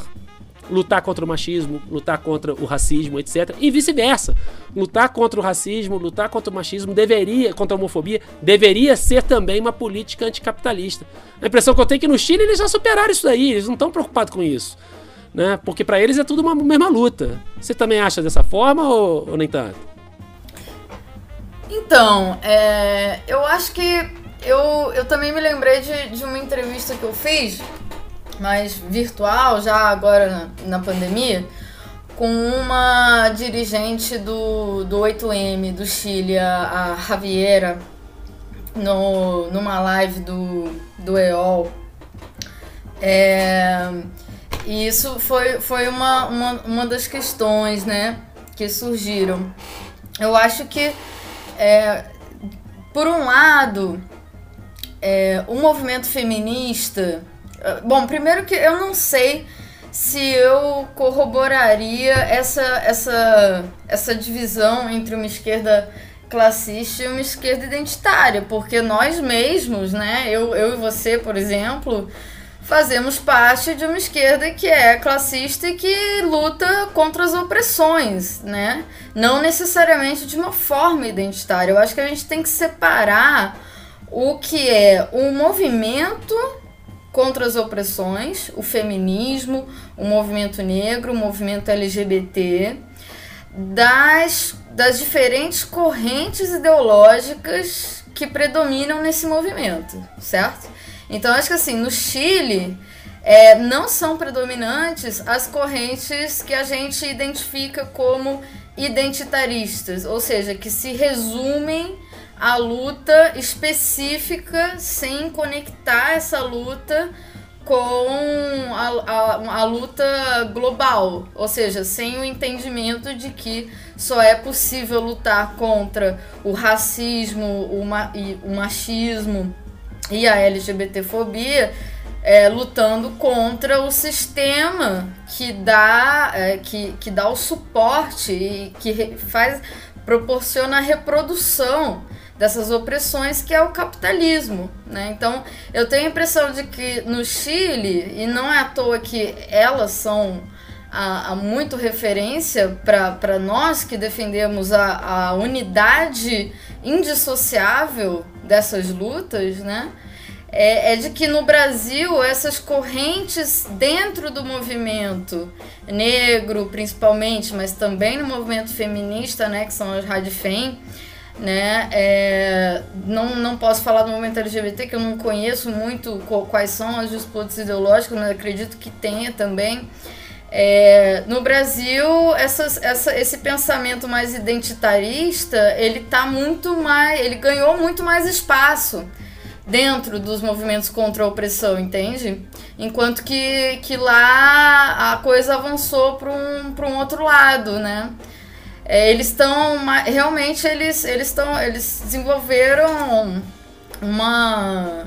lutar contra o machismo, lutar contra o racismo, etc. E vice-versa. Lutar contra o racismo, lutar contra o machismo deveria, contra a homofobia, deveria ser também uma política anticapitalista. A impressão que eu tenho é que no Chile eles já superaram isso daí, eles não estão preocupados com isso. Né? Porque para eles é tudo uma mesma luta. Você também acha dessa forma ou, ou nem tanto? Então, é, eu acho que eu, eu também me lembrei de, de uma entrevista que eu fiz, mas virtual, já agora na, na pandemia, com uma dirigente do, do 8M do Chile, a, a Javiera, no, numa live do, do EOL. É, e isso foi, foi uma, uma, uma das questões né, que surgiram. Eu acho que, é, por um lado, é, o movimento feminista. É, bom, primeiro que eu não sei se eu corroboraria essa, essa, essa divisão entre uma esquerda classista e uma esquerda identitária, porque nós mesmos, né, eu, eu e você, por exemplo, fazemos parte de uma esquerda que é classista e que luta contra as opressões, né? Não necessariamente de uma forma identitária. Eu acho que a gente tem que separar o que é o movimento contra as opressões, o feminismo, o movimento negro, o movimento LGBT, das, das diferentes correntes ideológicas que predominam nesse movimento, certo? Então, acho que assim, no Chile, é, não são predominantes as correntes que a gente identifica como identitaristas, ou seja, que se resumem a luta específica sem conectar essa luta com a, a, a, luta global, ou seja, sem o entendimento de que só é possível lutar contra o racismo, o, ma, e, o machismo e a LGBTfobia é, lutando contra o sistema que dá, é, que, que dá o suporte e que faz proporciona a reprodução dessas opressões que é o capitalismo, né? Então, eu tenho a impressão de que no Chile, e não é à toa que elas são a, a muito referência para nós que defendemos a, a unidade indissociável dessas lutas, né? É, é, de que no Brasil essas correntes dentro do movimento negro, principalmente, mas também no movimento feminista, né, que são as Radifem, né? É, não, não posso falar do movimento LGBT, que eu não conheço muito quais são as disputas ideológicas, mas acredito que tenha também. É, no Brasil, essas, essa, esse pensamento mais identitarista, ele tá muito mais. ele ganhou muito mais espaço dentro dos movimentos contra a opressão, entende? Enquanto que, que lá a coisa avançou para um, um outro lado, né? É, eles estão realmente eles eles estão eles desenvolveram uma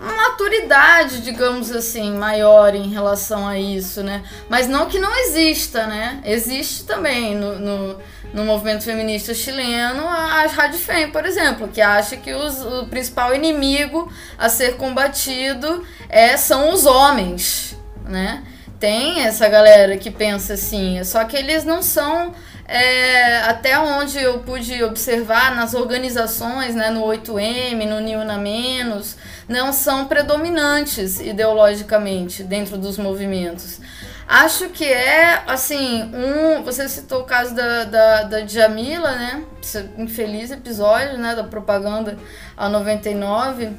uma maturidade, digamos assim, maior em relação a isso, né? Mas não que não exista, né? Existe também no, no, no movimento feminista chileno as Radifem, por exemplo, que acha que os, o principal inimigo a ser combatido é, são os homens, né? Tem essa galera que pensa assim, só que eles não são é, até onde eu pude observar nas organizações, né, no 8M, no Niuna Menos, não são predominantes ideologicamente dentro dos movimentos. Acho que é, assim, um. Você citou o caso da, da, da Djamila, né? Esse infeliz episódio, né? Da propaganda a 99.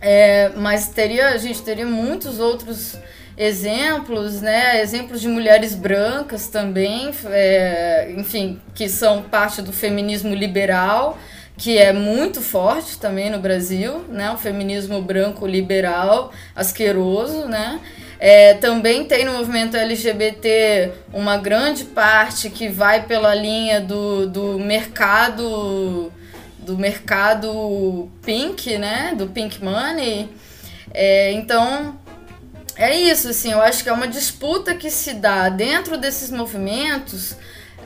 É, mas teria, a gente teria muitos outros exemplos, né? Exemplos de mulheres brancas também, é, enfim, que são parte do feminismo liberal, que é muito forte também no Brasil, né? O feminismo branco liberal, asqueroso, né? É, também tem no movimento LGBT uma grande parte que vai pela linha do, do mercado do mercado pink, né? Do pink money. É, então é isso, assim, eu acho que é uma disputa que se dá dentro desses movimentos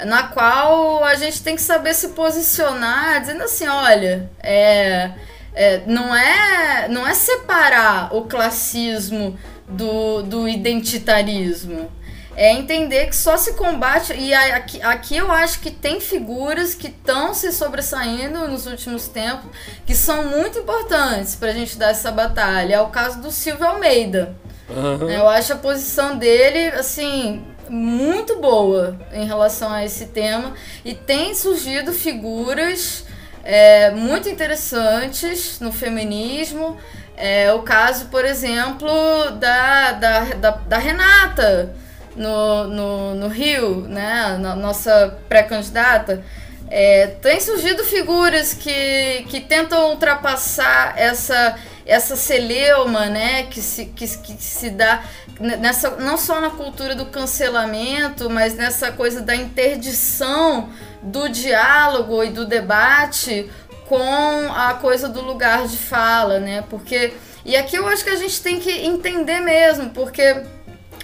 na qual a gente tem que saber se posicionar, dizendo assim, olha, é, é, não, é, não é separar o classismo do, do identitarismo. É entender que só se combate. E aqui, aqui eu acho que tem figuras que estão se sobressaindo nos últimos tempos, que são muito importantes para a gente dar essa batalha. É o caso do Silvio Almeida. Uhum. Eu acho a posição dele, assim, muito boa em relação a esse tema. E tem surgido figuras é, muito interessantes no feminismo. É, o caso, por exemplo, da, da, da, da Renata no, no, no Rio, né? Na nossa pré-candidata. É, tem surgido figuras que, que tentam ultrapassar essa essa celeuma, né, que se, que, que se dá nessa não só na cultura do cancelamento, mas nessa coisa da interdição do diálogo e do debate com a coisa do lugar de fala, né? Porque e aqui eu acho que a gente tem que entender mesmo, porque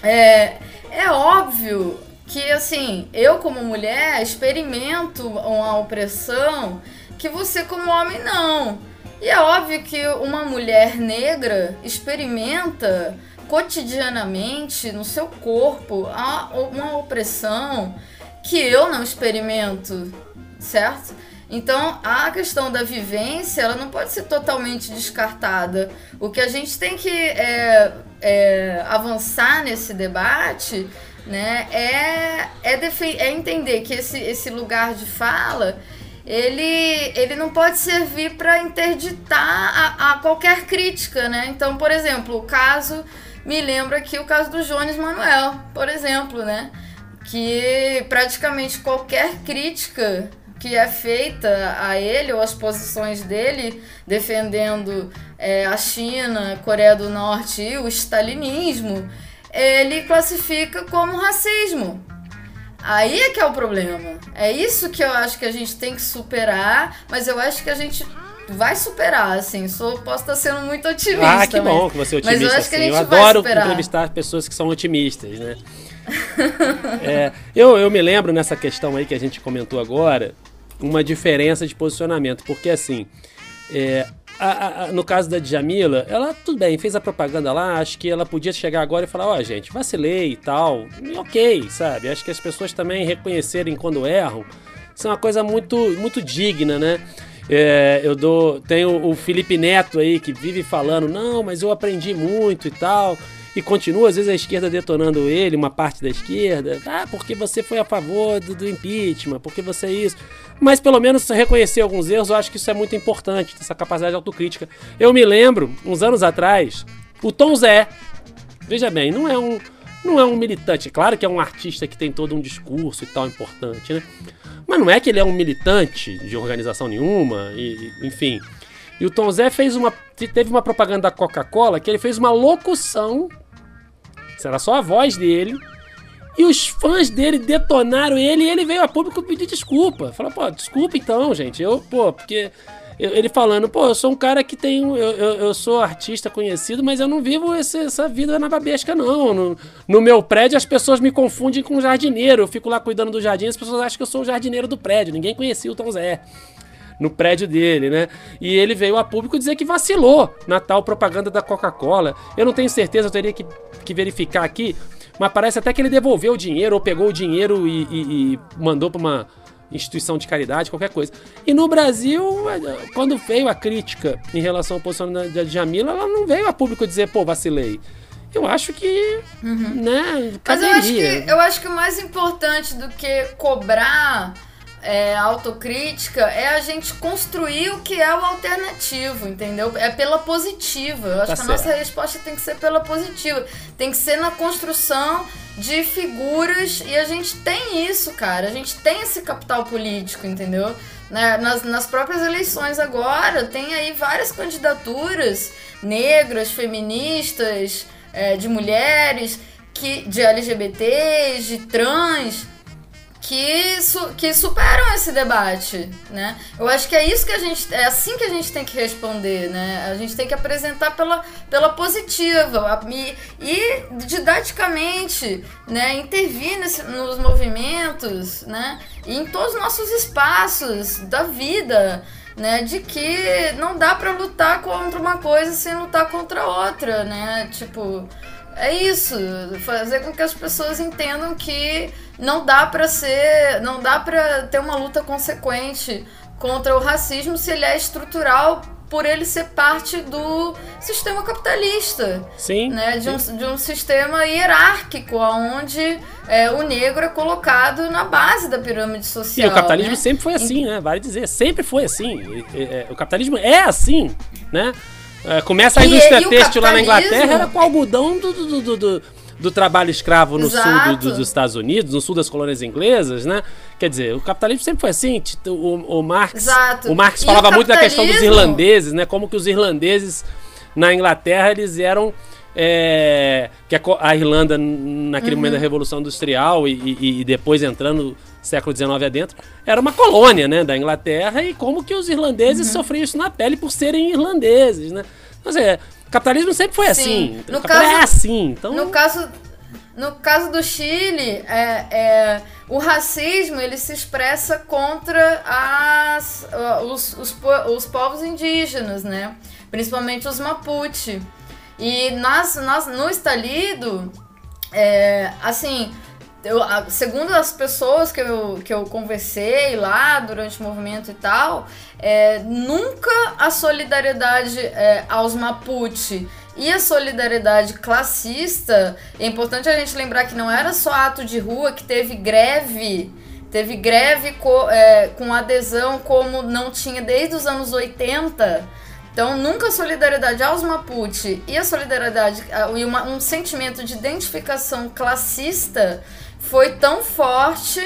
é, é óbvio que assim, eu como mulher experimento uma opressão que você como homem não. E é óbvio que uma mulher negra experimenta cotidianamente no seu corpo uma opressão que eu não experimento, certo? Então, a questão da vivência, ela não pode ser totalmente descartada. O que a gente tem que é, é, avançar nesse debate né, é, é, é entender que esse, esse lugar de fala ele, ele não pode servir para interditar a, a, qualquer crítica, né? Então, por exemplo, o caso me lembra aqui o caso do Jones Manuel, por exemplo, né? Que praticamente qualquer crítica que é feita a ele ou as posições dele defendendo é, a China, Coreia do Norte e o stalinismo, ele classifica como racismo. Aí é que é o problema. É isso que eu acho que a gente tem que superar, mas eu acho que a gente vai superar, assim. Sou, posso estar sendo muito otimista. Ah, que bom mas, que você é otimista. Mas eu acho que a gente eu vai adoro superar. entrevistar pessoas que são otimistas, né? é, eu, eu me lembro nessa questão aí que a gente comentou agora, uma diferença de posicionamento, porque assim, é, a, a, no caso da Djamila, ela, tudo bem, fez a propaganda lá, acho que ela podia chegar agora e falar, ó, oh, gente, vacilei e tal, e ok, sabe? Acho que as pessoas também reconhecerem quando erram, isso é uma coisa muito, muito digna, né? É, eu dou. Tenho o Felipe Neto aí que vive falando, não, mas eu aprendi muito e tal. E continua, às vezes, a esquerda detonando ele, uma parte da esquerda. Ah, porque você foi a favor do, do impeachment, porque você é isso. Mas pelo menos reconhecer alguns erros, eu acho que isso é muito importante, essa capacidade de autocrítica. Eu me lembro, uns anos atrás, o Tom Zé. Veja bem, não é um não é um militante. Claro que é um artista que tem todo um discurso e tal importante, né? Mas não é que ele é um militante de organização nenhuma, e, enfim. E o Tom Zé fez uma. Teve uma propaganda da Coca-Cola que ele fez uma locução. Era só a voz dele. E os fãs dele detonaram ele e ele veio a público pedir desculpa. Falou, pô, desculpa então, gente. Eu, pô, porque ele falando, pô, eu sou um cara que tem. Eu, eu, eu sou artista conhecido, mas eu não vivo esse, essa vida na babesca, não. No, no, meu prédio as pessoas me confundem com um jardineiro. Eu fico lá cuidando do jardim, as pessoas acham que eu sou o jardineiro do prédio. Ninguém conhecia o Tom Zé. No prédio dele, né? E ele veio a público dizer que vacilou na tal propaganda da Coca-Cola. Eu não tenho certeza, eu teria que, que verificar aqui, mas parece até que ele devolveu o dinheiro ou pegou o dinheiro e, e, e mandou para uma instituição de caridade, qualquer coisa. E no Brasil, quando veio a crítica em relação ao posicionamento da Jamila, ela não veio a público dizer, pô, vacilei. Eu acho que, uhum. né. Mas eu acho, que, eu acho que o mais importante do que cobrar é, autocrítica é a gente construir o que é o alternativo, entendeu? É pela positiva. Eu acho tá que certo. a nossa resposta tem que ser pela positiva. Tem que ser na construção de figuras e a gente tem isso, cara. A gente tem esse capital político, entendeu? Nas, nas próprias eleições agora, tem aí várias candidaturas negras, feministas, é, de mulheres, que, de LGBTs, de trans que, su que superam esse debate, né? Eu acho que é isso que a gente é assim que a gente tem que responder, né? A gente tem que apresentar pela, pela positiva e, e didaticamente, né? Intervir nesse, nos movimentos, né? E em todos os nossos espaços da vida, né? De que não dá para lutar contra uma coisa sem lutar contra outra, né? Tipo é isso, fazer com que as pessoas entendam que não dá para ser, não dá para ter uma luta consequente contra o racismo se ele é estrutural por ele ser parte do sistema capitalista. Sim. Né? De, Um, de um sistema hierárquico, onde é, o negro é colocado na base da pirâmide social. E o capitalismo né? sempre foi assim, né? Vale dizer, sempre foi assim. O capitalismo é assim, né? É, começa a indústria têxtil lá na Inglaterra, era com algodão do, do, do, do, do trabalho escravo no Exato. sul do, dos Estados Unidos, no sul das colônias inglesas, né? Quer dizer, o capitalismo sempre foi assim. O, o Marx, Exato. o Marx falava muito da questão dos irlandeses, né? Como que os irlandeses na Inglaterra eles eram é, que a, a, Irlanda naquele uhum. momento da Revolução Industrial e, e, e depois entrando século XIX adentro, era uma colônia, né, da Inglaterra e como que os irlandeses uhum. sofriam isso na pele por serem irlandeses, né? Então, assim, o capitalismo sempre foi Sim. assim. No caso, é assim. Então... No caso, no caso do Chile, é, é, o racismo ele se expressa contra as, os, os, os povos indígenas, né? Principalmente os Mapuche. E nas, nas, no estalido, é, assim, eu, segundo as pessoas que eu, que eu conversei lá durante o movimento e tal, é, nunca a solidariedade é, aos Mapuche e a solidariedade classista, é importante a gente lembrar que não era só ato de rua, que teve greve, teve greve co, é, com adesão como não tinha desde os anos 80. Então, nunca a solidariedade aos Mapuche e a solidariedade e uma, um sentimento de identificação classista foi tão forte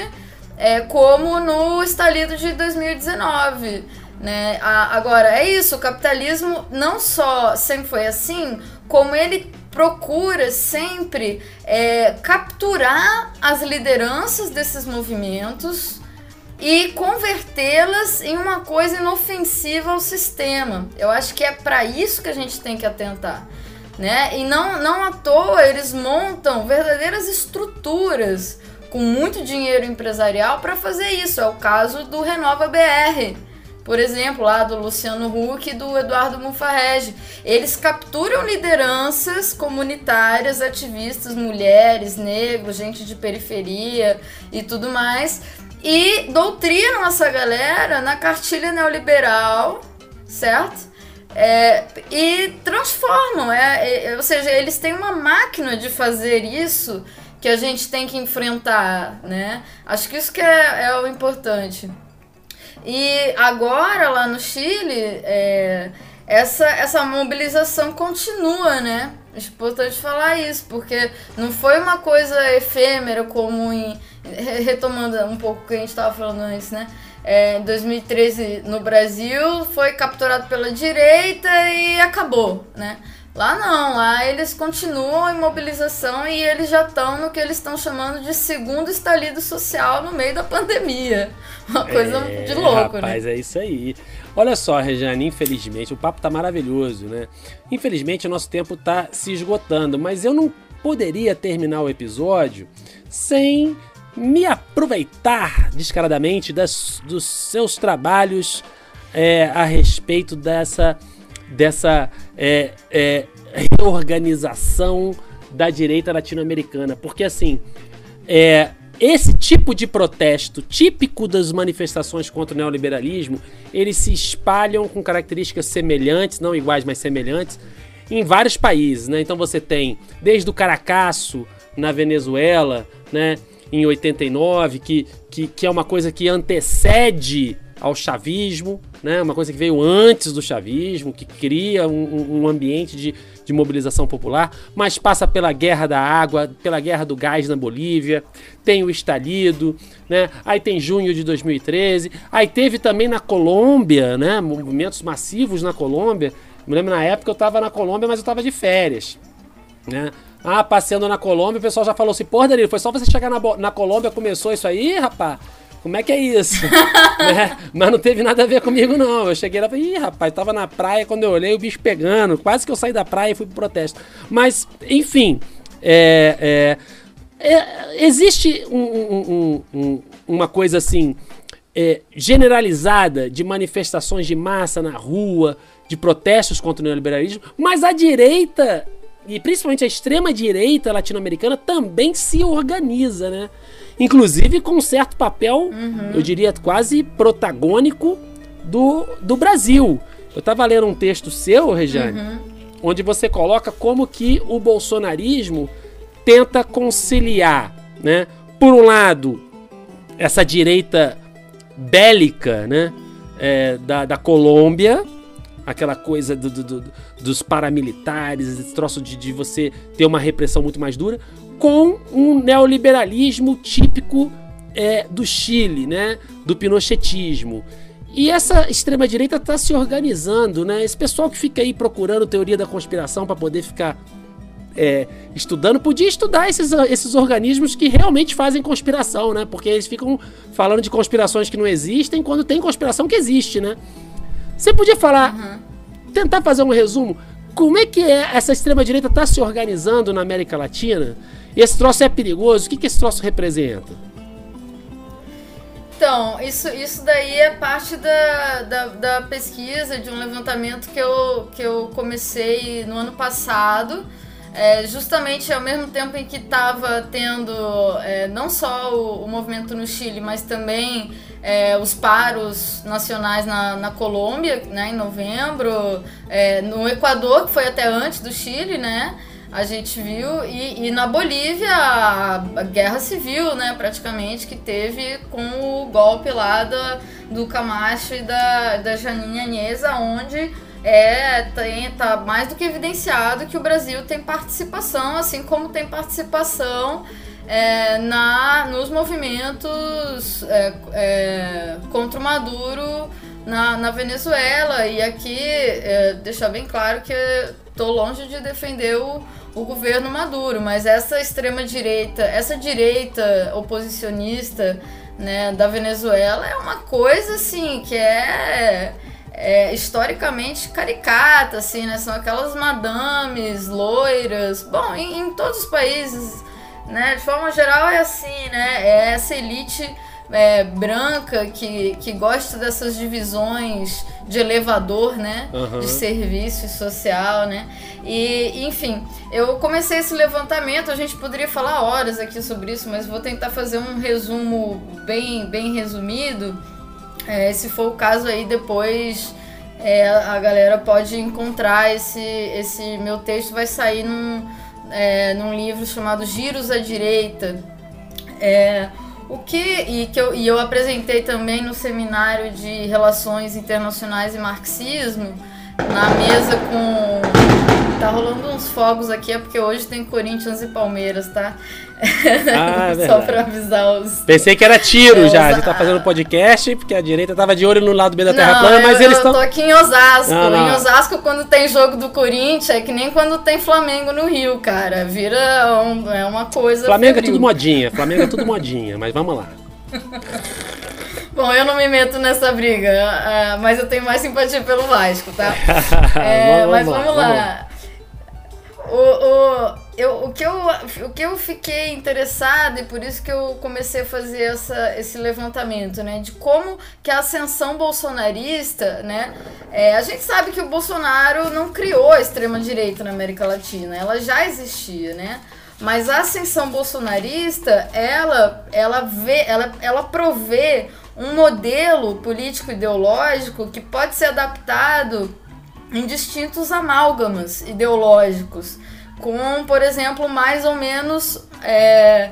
é, como no estalido de 2019. Né? A, agora, é isso, o capitalismo não só sempre foi assim, como ele procura sempre é, capturar as lideranças desses movimentos e convertê-las em uma coisa inofensiva ao sistema. Eu acho que é para isso que a gente tem que atentar né? E não, não à toa eles montam verdadeiras estruturas com muito dinheiro empresarial para fazer isso. É o caso do Renova BR. Por exemplo, lá do Luciano Huck e do Eduardo Mufarrege. Eles capturam lideranças comunitárias, ativistas, mulheres, negros, gente de periferia e tudo mais, e doutrinam essa galera na cartilha neoliberal, certo? É, e transformam, é, é, ou seja, eles têm uma máquina de fazer isso que a gente tem que enfrentar, né? Acho que isso que é, é o importante. E agora lá no Chile, é, essa, essa mobilização continua, né? É importante falar isso, porque não foi uma coisa efêmera como em. Retomando um pouco o que a gente estava falando antes, né? É, em 2013 no Brasil foi capturado pela direita e acabou, né? Lá não, lá eles continuam em mobilização e eles já estão no que eles estão chamando de segundo estalido social no meio da pandemia. Uma coisa É, de louco, rapaz, né? é isso aí. Olha só, Regiane, infelizmente, o papo tá maravilhoso, né? Infelizmente, o nosso tempo tá se esgotando, mas eu não poderia terminar o episódio sem me aproveitar descaradamente das, dos seus trabalhos é, a respeito dessa, dessa é, é, reorganização da direita latino-americana. Porque, assim, é, esse tipo de protesto típico das manifestações contra o neoliberalismo, eles se espalham com características semelhantes, não iguais, mas semelhantes, em vários países, né? Então você tem desde o Caracaço na Venezuela, né? Em 89, que, que, que é uma coisa que antecede ao chavismo, né? Uma coisa que veio antes do chavismo, que cria um, um ambiente de, de mobilização popular, mas passa pela guerra da água, pela guerra do gás na Bolívia, tem o estalido, né? Aí tem junho de 2013, aí teve também na Colômbia, né? Movimentos massivos na Colômbia. Me lembro na época eu estava na Colômbia, mas eu estava de férias, né? Ah, passeando na Colômbia, o pessoal já falou assim, porra, Danilo, foi só você chegar na, na Colômbia, começou isso aí, rapaz? Como é que é isso? Né? Mas não teve nada a ver comigo, não. Eu cheguei lá e falei, ih, rapaz, tava na praia, quando eu olhei, o bicho pegando. Quase que eu saí da praia e fui pro protesto. Mas, enfim, é, é, é, existe um- um- um- um- uma coisa assim, é, generalizada de manifestações de massa na rua, de protestos contra o neoliberalismo, mas a direita, e principalmente a extrema-direita latino-americana, também se organiza, né? Inclusive com um certo papel, eu diria quase protagônico do, do Brasil. Eu tava lendo um texto seu, Regiane, onde você coloca como que o bolsonarismo tenta conciliar, né? Por um lado, essa direita bélica, né? é, da, da Colômbia, aquela coisa do- do- do- dos paramilitares, esse troço de, de você ter uma repressão muito mais dura, com um neoliberalismo típico é, do Chile, né? Do pinochetismo. E essa extrema-direita está se organizando, né? Esse pessoal que fica aí procurando teoria da conspiração para poder ficar é, estudando, podia estudar esses, esses organismos que realmente fazem conspiração, né? Porque eles ficam falando de conspirações que não existem quando tem conspiração que existe, né? Você podia falar, tentar fazer um resumo, como é que é essa extrema-direita está se organizando na América Latina? E esse troço é perigoso? O que, que esse troço representa? Então, isso, isso daí é parte da, da, da pesquisa, de um levantamento que eu, que eu comecei no ano passado. É, justamente ao mesmo tempo em que estava tendo é, não só o, o movimento no Chile, mas também é, os paros nacionais na, na Colômbia, né, em novembro, é, no Equador, que foi até antes do Chile, né? A gente viu, e, e na Bolívia a, a guerra civil, né, praticamente, que teve com o golpe lá da, do Camacho e da, da Janine Anhesa, onde é, tem, tá mais do que evidenciado que o Brasil tem participação, assim como tem participação é, na, nos movimentos é, é, contra o Maduro na, na Venezuela. E aqui, é, deixar bem claro que estou longe de defender o, o governo Maduro, mas essa extrema-direita, essa direita oposicionista né, da Venezuela é uma coisa assim que é é, historicamente caricata, assim, né? São aquelas madames loiras. Bom, em, em todos os países, né? De forma geral é assim, né? É essa elite é, branca que, que gosta dessas divisões de elevador, né? Aham. De serviço social, né? E, enfim, eu comecei esse levantamento, a gente poderia falar horas aqui sobre isso, mas vou tentar fazer um resumo bem, bem resumido. É, se for o caso aí, depois é, a galera pode encontrar esse, esse meu texto, vai sair num, é, num livro chamado Giros à Direita. É, o que, e, que eu, e eu apresentei também no seminário de Relações Internacionais e Marxismo, na mesa com. Tá rolando uns fogos aqui, é porque hoje tem Corinthians e Palmeiras, tá? Ah, é Só pra avisar os. Pensei que era tiro É, já. A os- gente tá fazendo podcast, porque a direita tava de olho no lado B da Terra Não, plana, mas eu, eles eu estão. tô aqui em Osasco. Não. Em Osasco, quando tem jogo do Corinthians, é que nem quando tem Flamengo no Rio, cara. Vira um- é uma coisa. Flamengo é febril. tudo modinha, Flamengo é tudo modinha, mas vamos lá. Bom, eu não me meto nessa briga, ah, mas eu tenho mais simpatia pelo Vasco, tá? É, Vamos mas vamos vamos lá. O, o, eu, o, que eu, o que eu fiquei interessada, e por isso que eu comecei a fazer essa, esse levantamento, né? De como que a ascensão bolsonarista, né? é, a gente sabe que o Bolsonaro não criou a extrema-direita na América Latina, ela já existia, né? Mas a ascensão bolsonarista, ela, ela vê, ela, ela provê um modelo político ideológico que pode ser adaptado em distintos amálgamas ideológicos, com, por exemplo, mais ou menos é,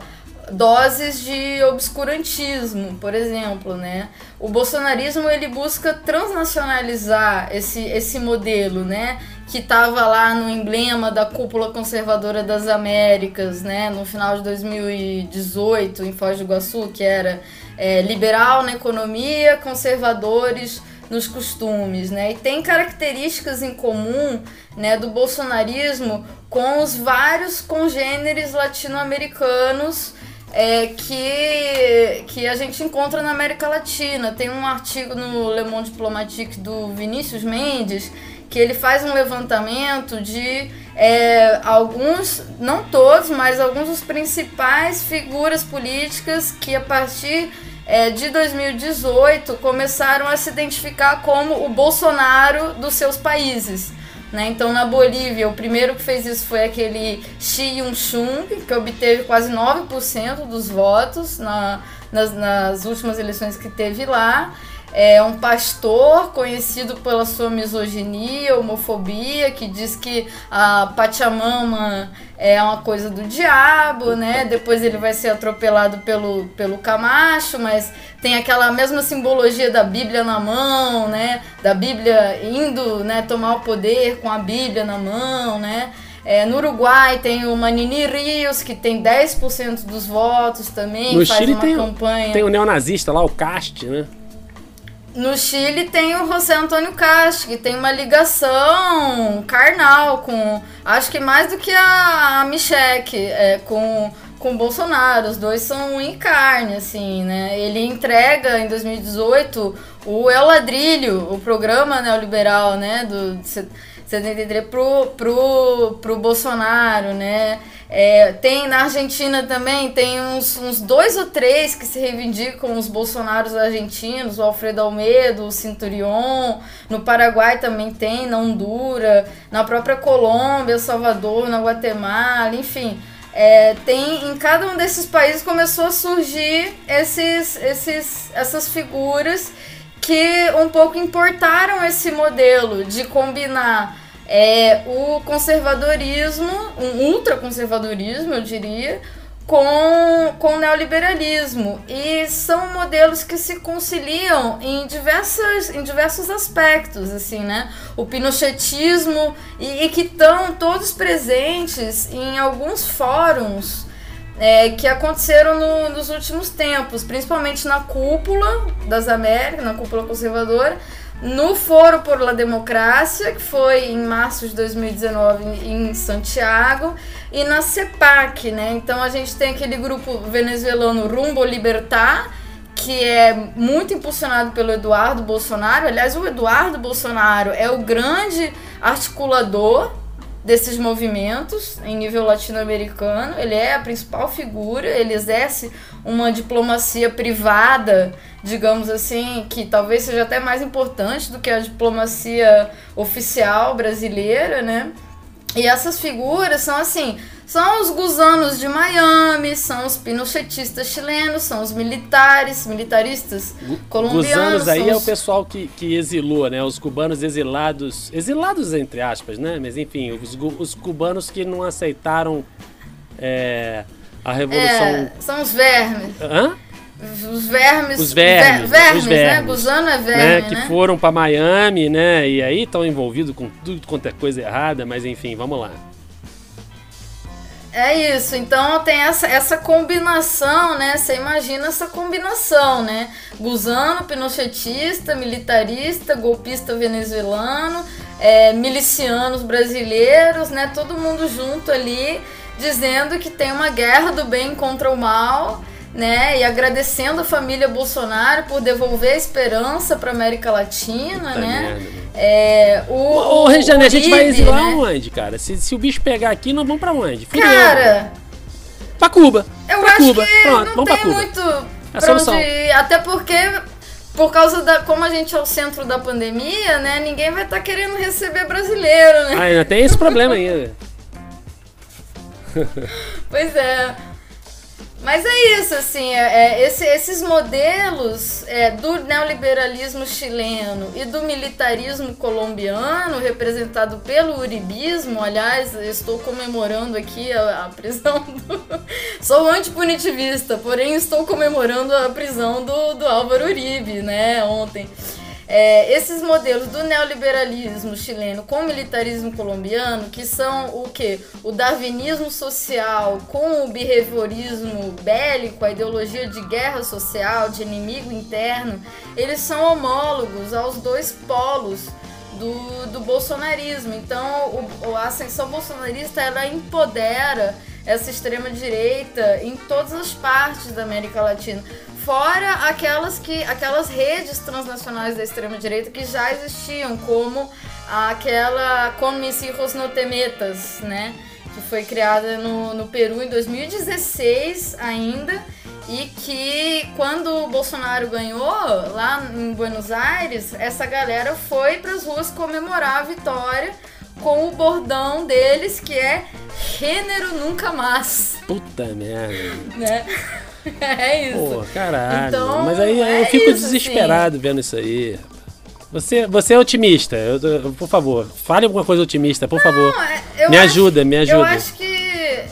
doses de obscurantismo, por exemplo, né? O bolsonarismo ele busca transnacionalizar esse, esse modelo, né? Que estava lá no emblema da cúpula conservadora das Américas, né? No final de 2018, em Foz do Iguaçu, que era é, liberal na economia, conservadores nos costumes, né? E tem características em comum, né, do bolsonarismo com os vários congêneres latino-americanos é, que, que a gente encontra na América Latina. Tem um artigo no Le Monde Diplomatique do Vinícius Mendes que ele faz um levantamento de é, alguns, não todos, mas alguns dos principais figuras políticas que a partir é, de 2018 começaram a se identificar como o Bolsonaro dos seus países. Né? Então, na Bolívia, o primeiro que fez isso foi aquele Xi Yun-chung, que obteve quase 9% dos votos na, nas, nas últimas eleições que teve lá. É um pastor conhecido pela sua misoginia, homofobia, que diz que a Pachamama é uma coisa do diabo, né? Depois ele vai ser atropelado pelo, pelo Camacho, mas tem aquela mesma simbologia da Bíblia na mão, né? Da Bíblia indo né, tomar o poder com a Bíblia na mão, né? É, no Uruguai tem o Manini Rios, que tem 10% dos votos também, No faz Chile uma tem, o- campanha. tem o neonazista lá, o Cast, né? No Chile tem o José Antônio Castro, que tem uma ligação carnal com. Acho que mais do que a, a Michelle, é, com, com o Bolsonaro. Os dois são em carne, assim, né? Ele entrega em 2018 o El Ladrilho, o programa neoliberal, né? Do de 73 pro, pro, pro Bolsonaro, né? É, tem na Argentina também, tem uns, uns dois ou três que se reivindicam os Bolsonaros argentinos, o Alfredo Almeida, o Cinturion. No Paraguai também tem, na Honduras, na própria Colômbia, Salvador, na Guatemala, enfim. É, tem em cada um desses países começou a surgir esses, esses, essas figuras que um pouco importaram esse modelo de combinar é, o conservadorismo, um ultraconservadorismo, eu diria, com, com o neoliberalismo. E são modelos que se conciliam em, diversas, em diversos aspectos, assim, né? O pinochetismo, e, e que estão todos presentes em alguns fóruns é, que aconteceram no- nos últimos tempos, principalmente na cúpula das Américas, na cúpula conservadora, no Foro por la Democracia, que foi em março de 2019 em Santiago, e na CEPAC, né? Então a gente tem aquele grupo venezuelano Rumbo Libertar, que é muito impulsionado pelo Eduardo Bolsonaro. Aliás, o Eduardo Bolsonaro é o grande articulador desses movimentos em nível latino-americano. Ele é a principal figura, ele exerce uma diplomacia privada, digamos assim, que talvez seja até mais importante do que a diplomacia oficial brasileira, né? E essas figuras são assim, são os gusanos de Miami, são os pinochetistas chilenos, são os militares, militaristas colombianos. Gusanos aí são é o os- pessoal que, que exilou, né? Os cubanos exilados. Exilados, entre aspas, né? Mas enfim, os, os cubanos que não aceitaram é, a revolução. É, são os vermes. Hã? os vermes. Os vermes, ver- vermes, os né? vermes, Gusano é né, verme, que né? foram pra Miami, né? E aí estão envolvidos com tudo quanto é coisa errada, mas enfim, vamos lá. É isso, então tem essa, essa combinação, né? Você imagina essa combinação, né? Gusano, pinochetista, militarista, golpista venezuelano, é, milicianos brasileiros, né? Todo mundo junto ali, dizendo que tem uma guerra do bem contra o mal, né? E agradecendo a família Bolsonaro por devolver a esperança para América Latina, Puta né? merda. É, o, Ô, Regiane, a gente vai exilar né? onde, cara? Se, se o bicho pegar aqui, nós vamos pra onde? Fudeu. Cara, Pra Cuba. Eu pra acho Cuba. que Pronto, não vamos tem Cuba. muito É a pra onde solução. ir. Até porque, por causa da. Como a gente é o centro da pandemia, né? Ninguém vai estar querendo receber brasileiro, né? Ah, ainda tem esse problema ainda. Pois é. Mas é isso, assim, é, é, esse- esses modelos é, do neoliberalismo chileno e do militarismo colombiano, representado pelo uribismo, aliás, estou comemorando aqui a, a prisão do... Sou antipunitivista, porém estou comemorando a prisão do, do Álvaro Uribe, né, ontem. É, esses modelos do neoliberalismo chileno com o militarismo colombiano, que são o que? O darwinismo social com o behaviorismo bélico, a ideologia de guerra social, de inimigo interno, eles são homólogos aos dois polos do, do bolsonarismo. Então, o- a ascensão bolsonarista ela empodera essa extrema direita em todas as partes da América Latina. Fora aquelas que aquelas redes transnacionais da extrema direita que já existiam, como aquela Con mis hijos no temetas, né? Que foi criada no, no Peru em 2016 ainda. E que quando o Bolsonaro ganhou lá em Buenos Aires, essa galera foi para as ruas comemorar a vitória com o bordão deles que é gênero nunca mais, Puta merda. né? É isso. Pô, caralho. Então, Mas aí é eu fico isso, desesperado vendo isso aí. Você, você é otimista, eu- eu- por favor, fale alguma coisa otimista, por favor. Não, é- eu me acho- ajuda, me ajuda. Eu acho que.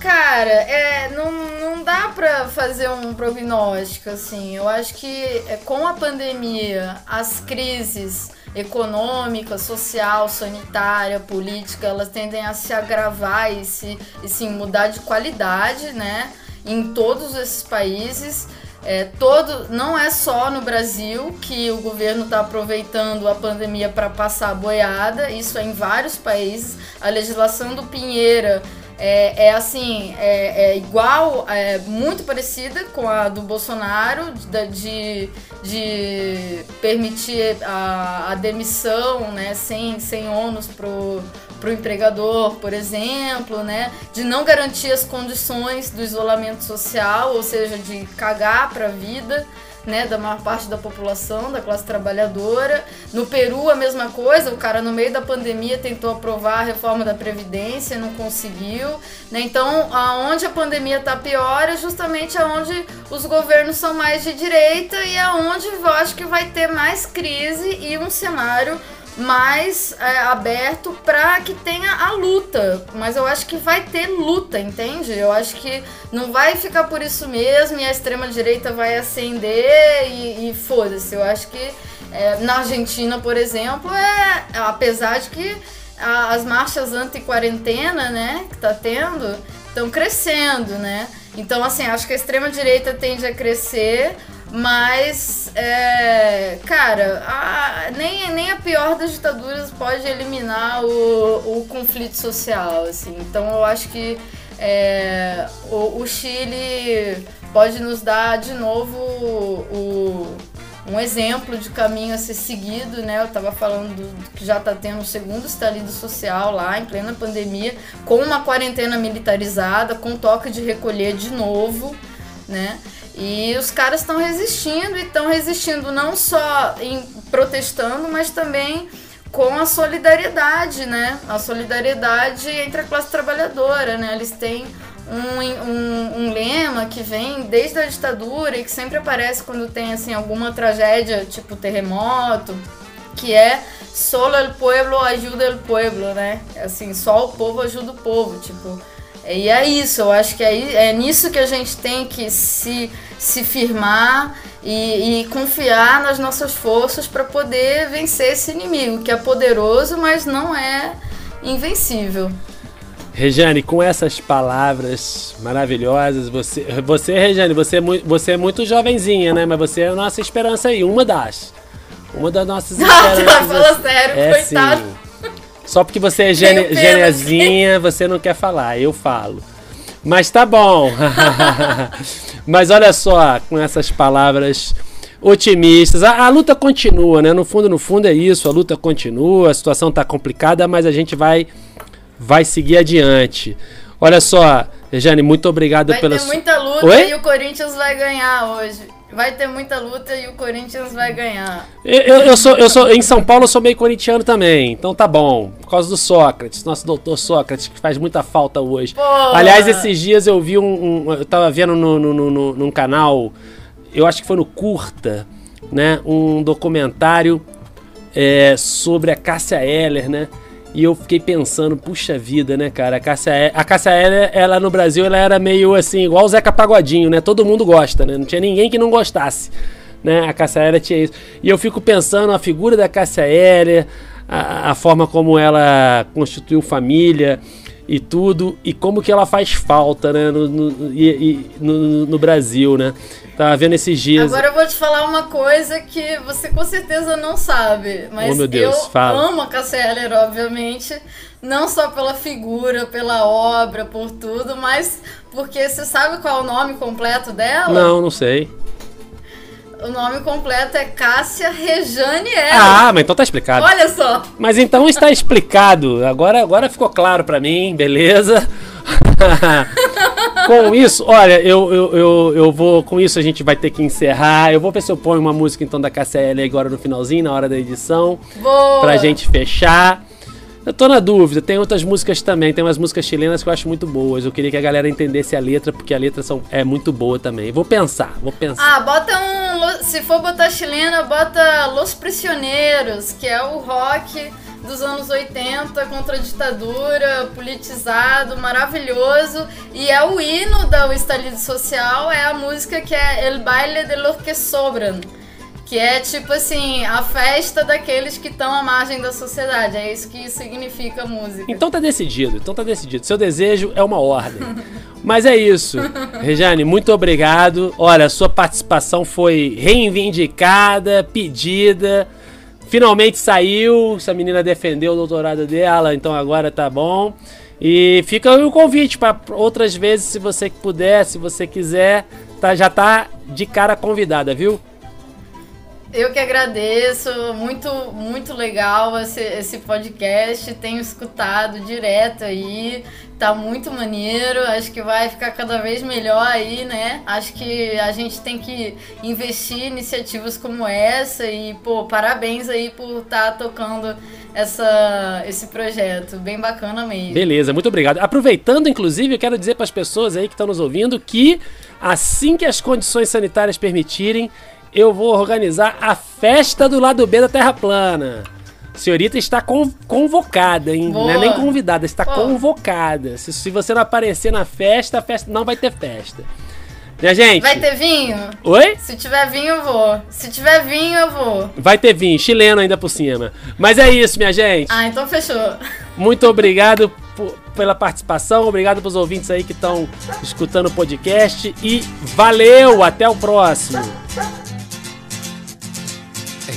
Cara, é, não, não dá pra fazer um prognóstico, assim. Eu acho que é, com a pandemia, as crises econômica, social, sanitária, política, elas tendem a se agravar e se, e sim mudar de qualidade, né? Em todos esses países. É, todo, não é só no Brasil que o governo está aproveitando a pandemia para passar a boiada, isso é em vários países. A legislação do Pinheira é, é assim, é, é igual, é muito parecida com a do Bolsonaro, de, de, de permitir a, a demissão né, sem, sem ônus pro para o empregador, por exemplo, né? De não garantir as condições do isolamento social, ou seja, de cagar para a vida. Né, da maior parte da população, da classe trabalhadora. No Peru, a mesma coisa, o cara no meio da pandemia tentou aprovar a reforma da Previdência, não conseguiu. Né? Então, aonde a pandemia está pior é justamente aonde os governos são mais de direita e aonde eu acho que vai ter mais crise e um cenário mais é, aberto para que tenha a luta. Mas eu acho que vai ter luta, entende? Eu acho que não vai ficar por isso mesmo e a extrema-direita vai acender e, e foda-se. Eu acho que é, na Argentina, por exemplo, é apesar de que a- as marchas anti-quarentena, né, que tá tendo, estão crescendo, né? Então, assim, acho que a extrema-direita tende a crescer, mas, é, cara, a- nem, nem a pior das ditaduras pode eliminar o, o conflito social, assim. Então, eu acho que é, o, o Chile pode nos dar de novo o, um exemplo de caminho a ser seguido, né? Eu tava falando do, que já tá tendo o segundo estalido social lá, em plena pandemia, com uma quarentena militarizada, com toque de recolher de novo, né? E os caras estão resistindo e estão resistindo não só em protestando, mas também com a solidariedade, né? A solidariedade entre a classe trabalhadora, né? Eles têm um, um, um lema que vem desde a ditadura e que sempre aparece quando tem assim alguma tragédia, tipo terremoto, que é solo el pueblo ajuda el pueblo, né? Assim, só o povo ajuda o povo, tipo, E é isso, eu acho que é, é nisso que a gente tem que se, se firmar e, e confiar nas nossas forças para poder vencer esse inimigo, que é poderoso, mas não é invencível. Rejane, com essas palavras maravilhosas, você, você Rejane, você é, muito, você é muito jovenzinha, né? Mas você é a nossa esperança aí, uma das. Uma das nossas esperanças. Ah, fala sério, é, coitado. Sim. Só porque você é gene, genezinha, você não quer falar, eu falo. Mas tá bom. Mas olha só, com essas palavras otimistas. A, a, luta continua, né? No fundo, no fundo é isso. A luta continua, a situação tá complicada, mas a gente vai vai seguir adiante. Olha só, Rejane, muito obrigado vai pela ter muita luta Oi? e o Corinthians vai ganhar hoje. Vai ter muita luta e o Corinthians vai ganhar. Eu, eu, eu, sou, eu sou em São Paulo eu sou meio corintiano também, então tá bom. Por causa do Sócrates, nosso doutor Sócrates, que faz muita falta hoje. Pô. Aliás, esses dias eu vi um, um eu tava vendo no, no, no, num canal, eu acho que foi no Curta, né, um documentário é, sobre a Cássia Eller, né? E eu fiquei pensando, puxa vida, né, cara? A Cássia, a Cássia Eller, ela no Brasil, ela era meio assim, igual o Zeca Pagodinho, né? Todo mundo gosta, né? Não tinha ninguém que não gostasse. Né? A Cássia Eller tinha isso. E eu fico pensando a figura da Cássia Eller, a, a forma como ela constituiu família e tudo, e como que ela faz falta, né, no, no, no, no Brasil, né? Tava vendo esses dias. Agora eu vou te falar uma coisa que você com certeza não sabe. Mas oh, meu Deus, eu fala. amo a Cassia Eller, obviamente. Não só pela figura, pela obra, por tudo, mas porque você sabe qual é o nome completo dela? Não, não sei. O nome completo é Cássia Rejane Eller. Ah, mas então tá explicado. Olha só. Mas então está explicado. Agora, agora ficou claro para mim, beleza? com isso, olha, eu, eu, eu, eu, vou. Com isso a gente vai ter que encerrar. Eu vou ver se eu ponho uma música então da KCL agora no finalzinho, na hora da edição. Boa. Pra gente fechar. Eu tô na dúvida, tem outras músicas também, tem umas músicas chilenas que eu acho muito boas. Eu queria que a galera entendesse a letra, porque a letra são, é muito boa também. Vou pensar, vou pensar. Ah, bota um. Se for botar chilena, bota Los Prisioneiros, que é o rock dos anos 80 contra a ditadura, politizado, maravilhoso. E é o hino da Estalido Social, é a música que é El Baile de los que Sobran. Que é tipo assim, a festa daqueles que estão à margem da sociedade. É isso que significa a música. Então tá decidido, então tá decidido. Seu desejo é uma ordem. Mas é isso. Rejane, muito obrigado. Olha, sua participação foi reivindicada, pedida. Finalmente saiu, essa menina defendeu o doutorado dela, então agora tá bom. E fica o convite para outras vezes, se você puder, se você quiser, tá, já tá de cara convidada, viu? Eu que agradeço, muito, muito legal esse, esse podcast. Tenho escutado direto aí, tá muito maneiro. Acho que vai ficar cada vez melhor aí, né? Acho que a gente tem que investir em iniciativas como essa e, pô, parabéns aí por estar tá tocando essa, esse projeto. Bem bacana mesmo. Beleza, muito obrigado. Aproveitando, inclusive, eu quero dizer para as pessoas aí que estão nos ouvindo que assim que as condições sanitárias permitirem, eu vou organizar a festa do lado B da Terra Plana. Senhorita está convocada, hein? Boa. Não é nem convidada, está convocada. Se, se você não aparecer na festa, a festa não vai ter festa. Minha gente. Vai ter vinho? Oi? Se tiver vinho, eu vou. Se tiver vinho, eu vou. Vai ter vinho, chileno ainda por cima. Mas é isso, minha gente. Ah, então fechou. Muito obrigado pela participação, obrigado pros ouvintes aí que estão escutando o podcast e valeu, até o próximo.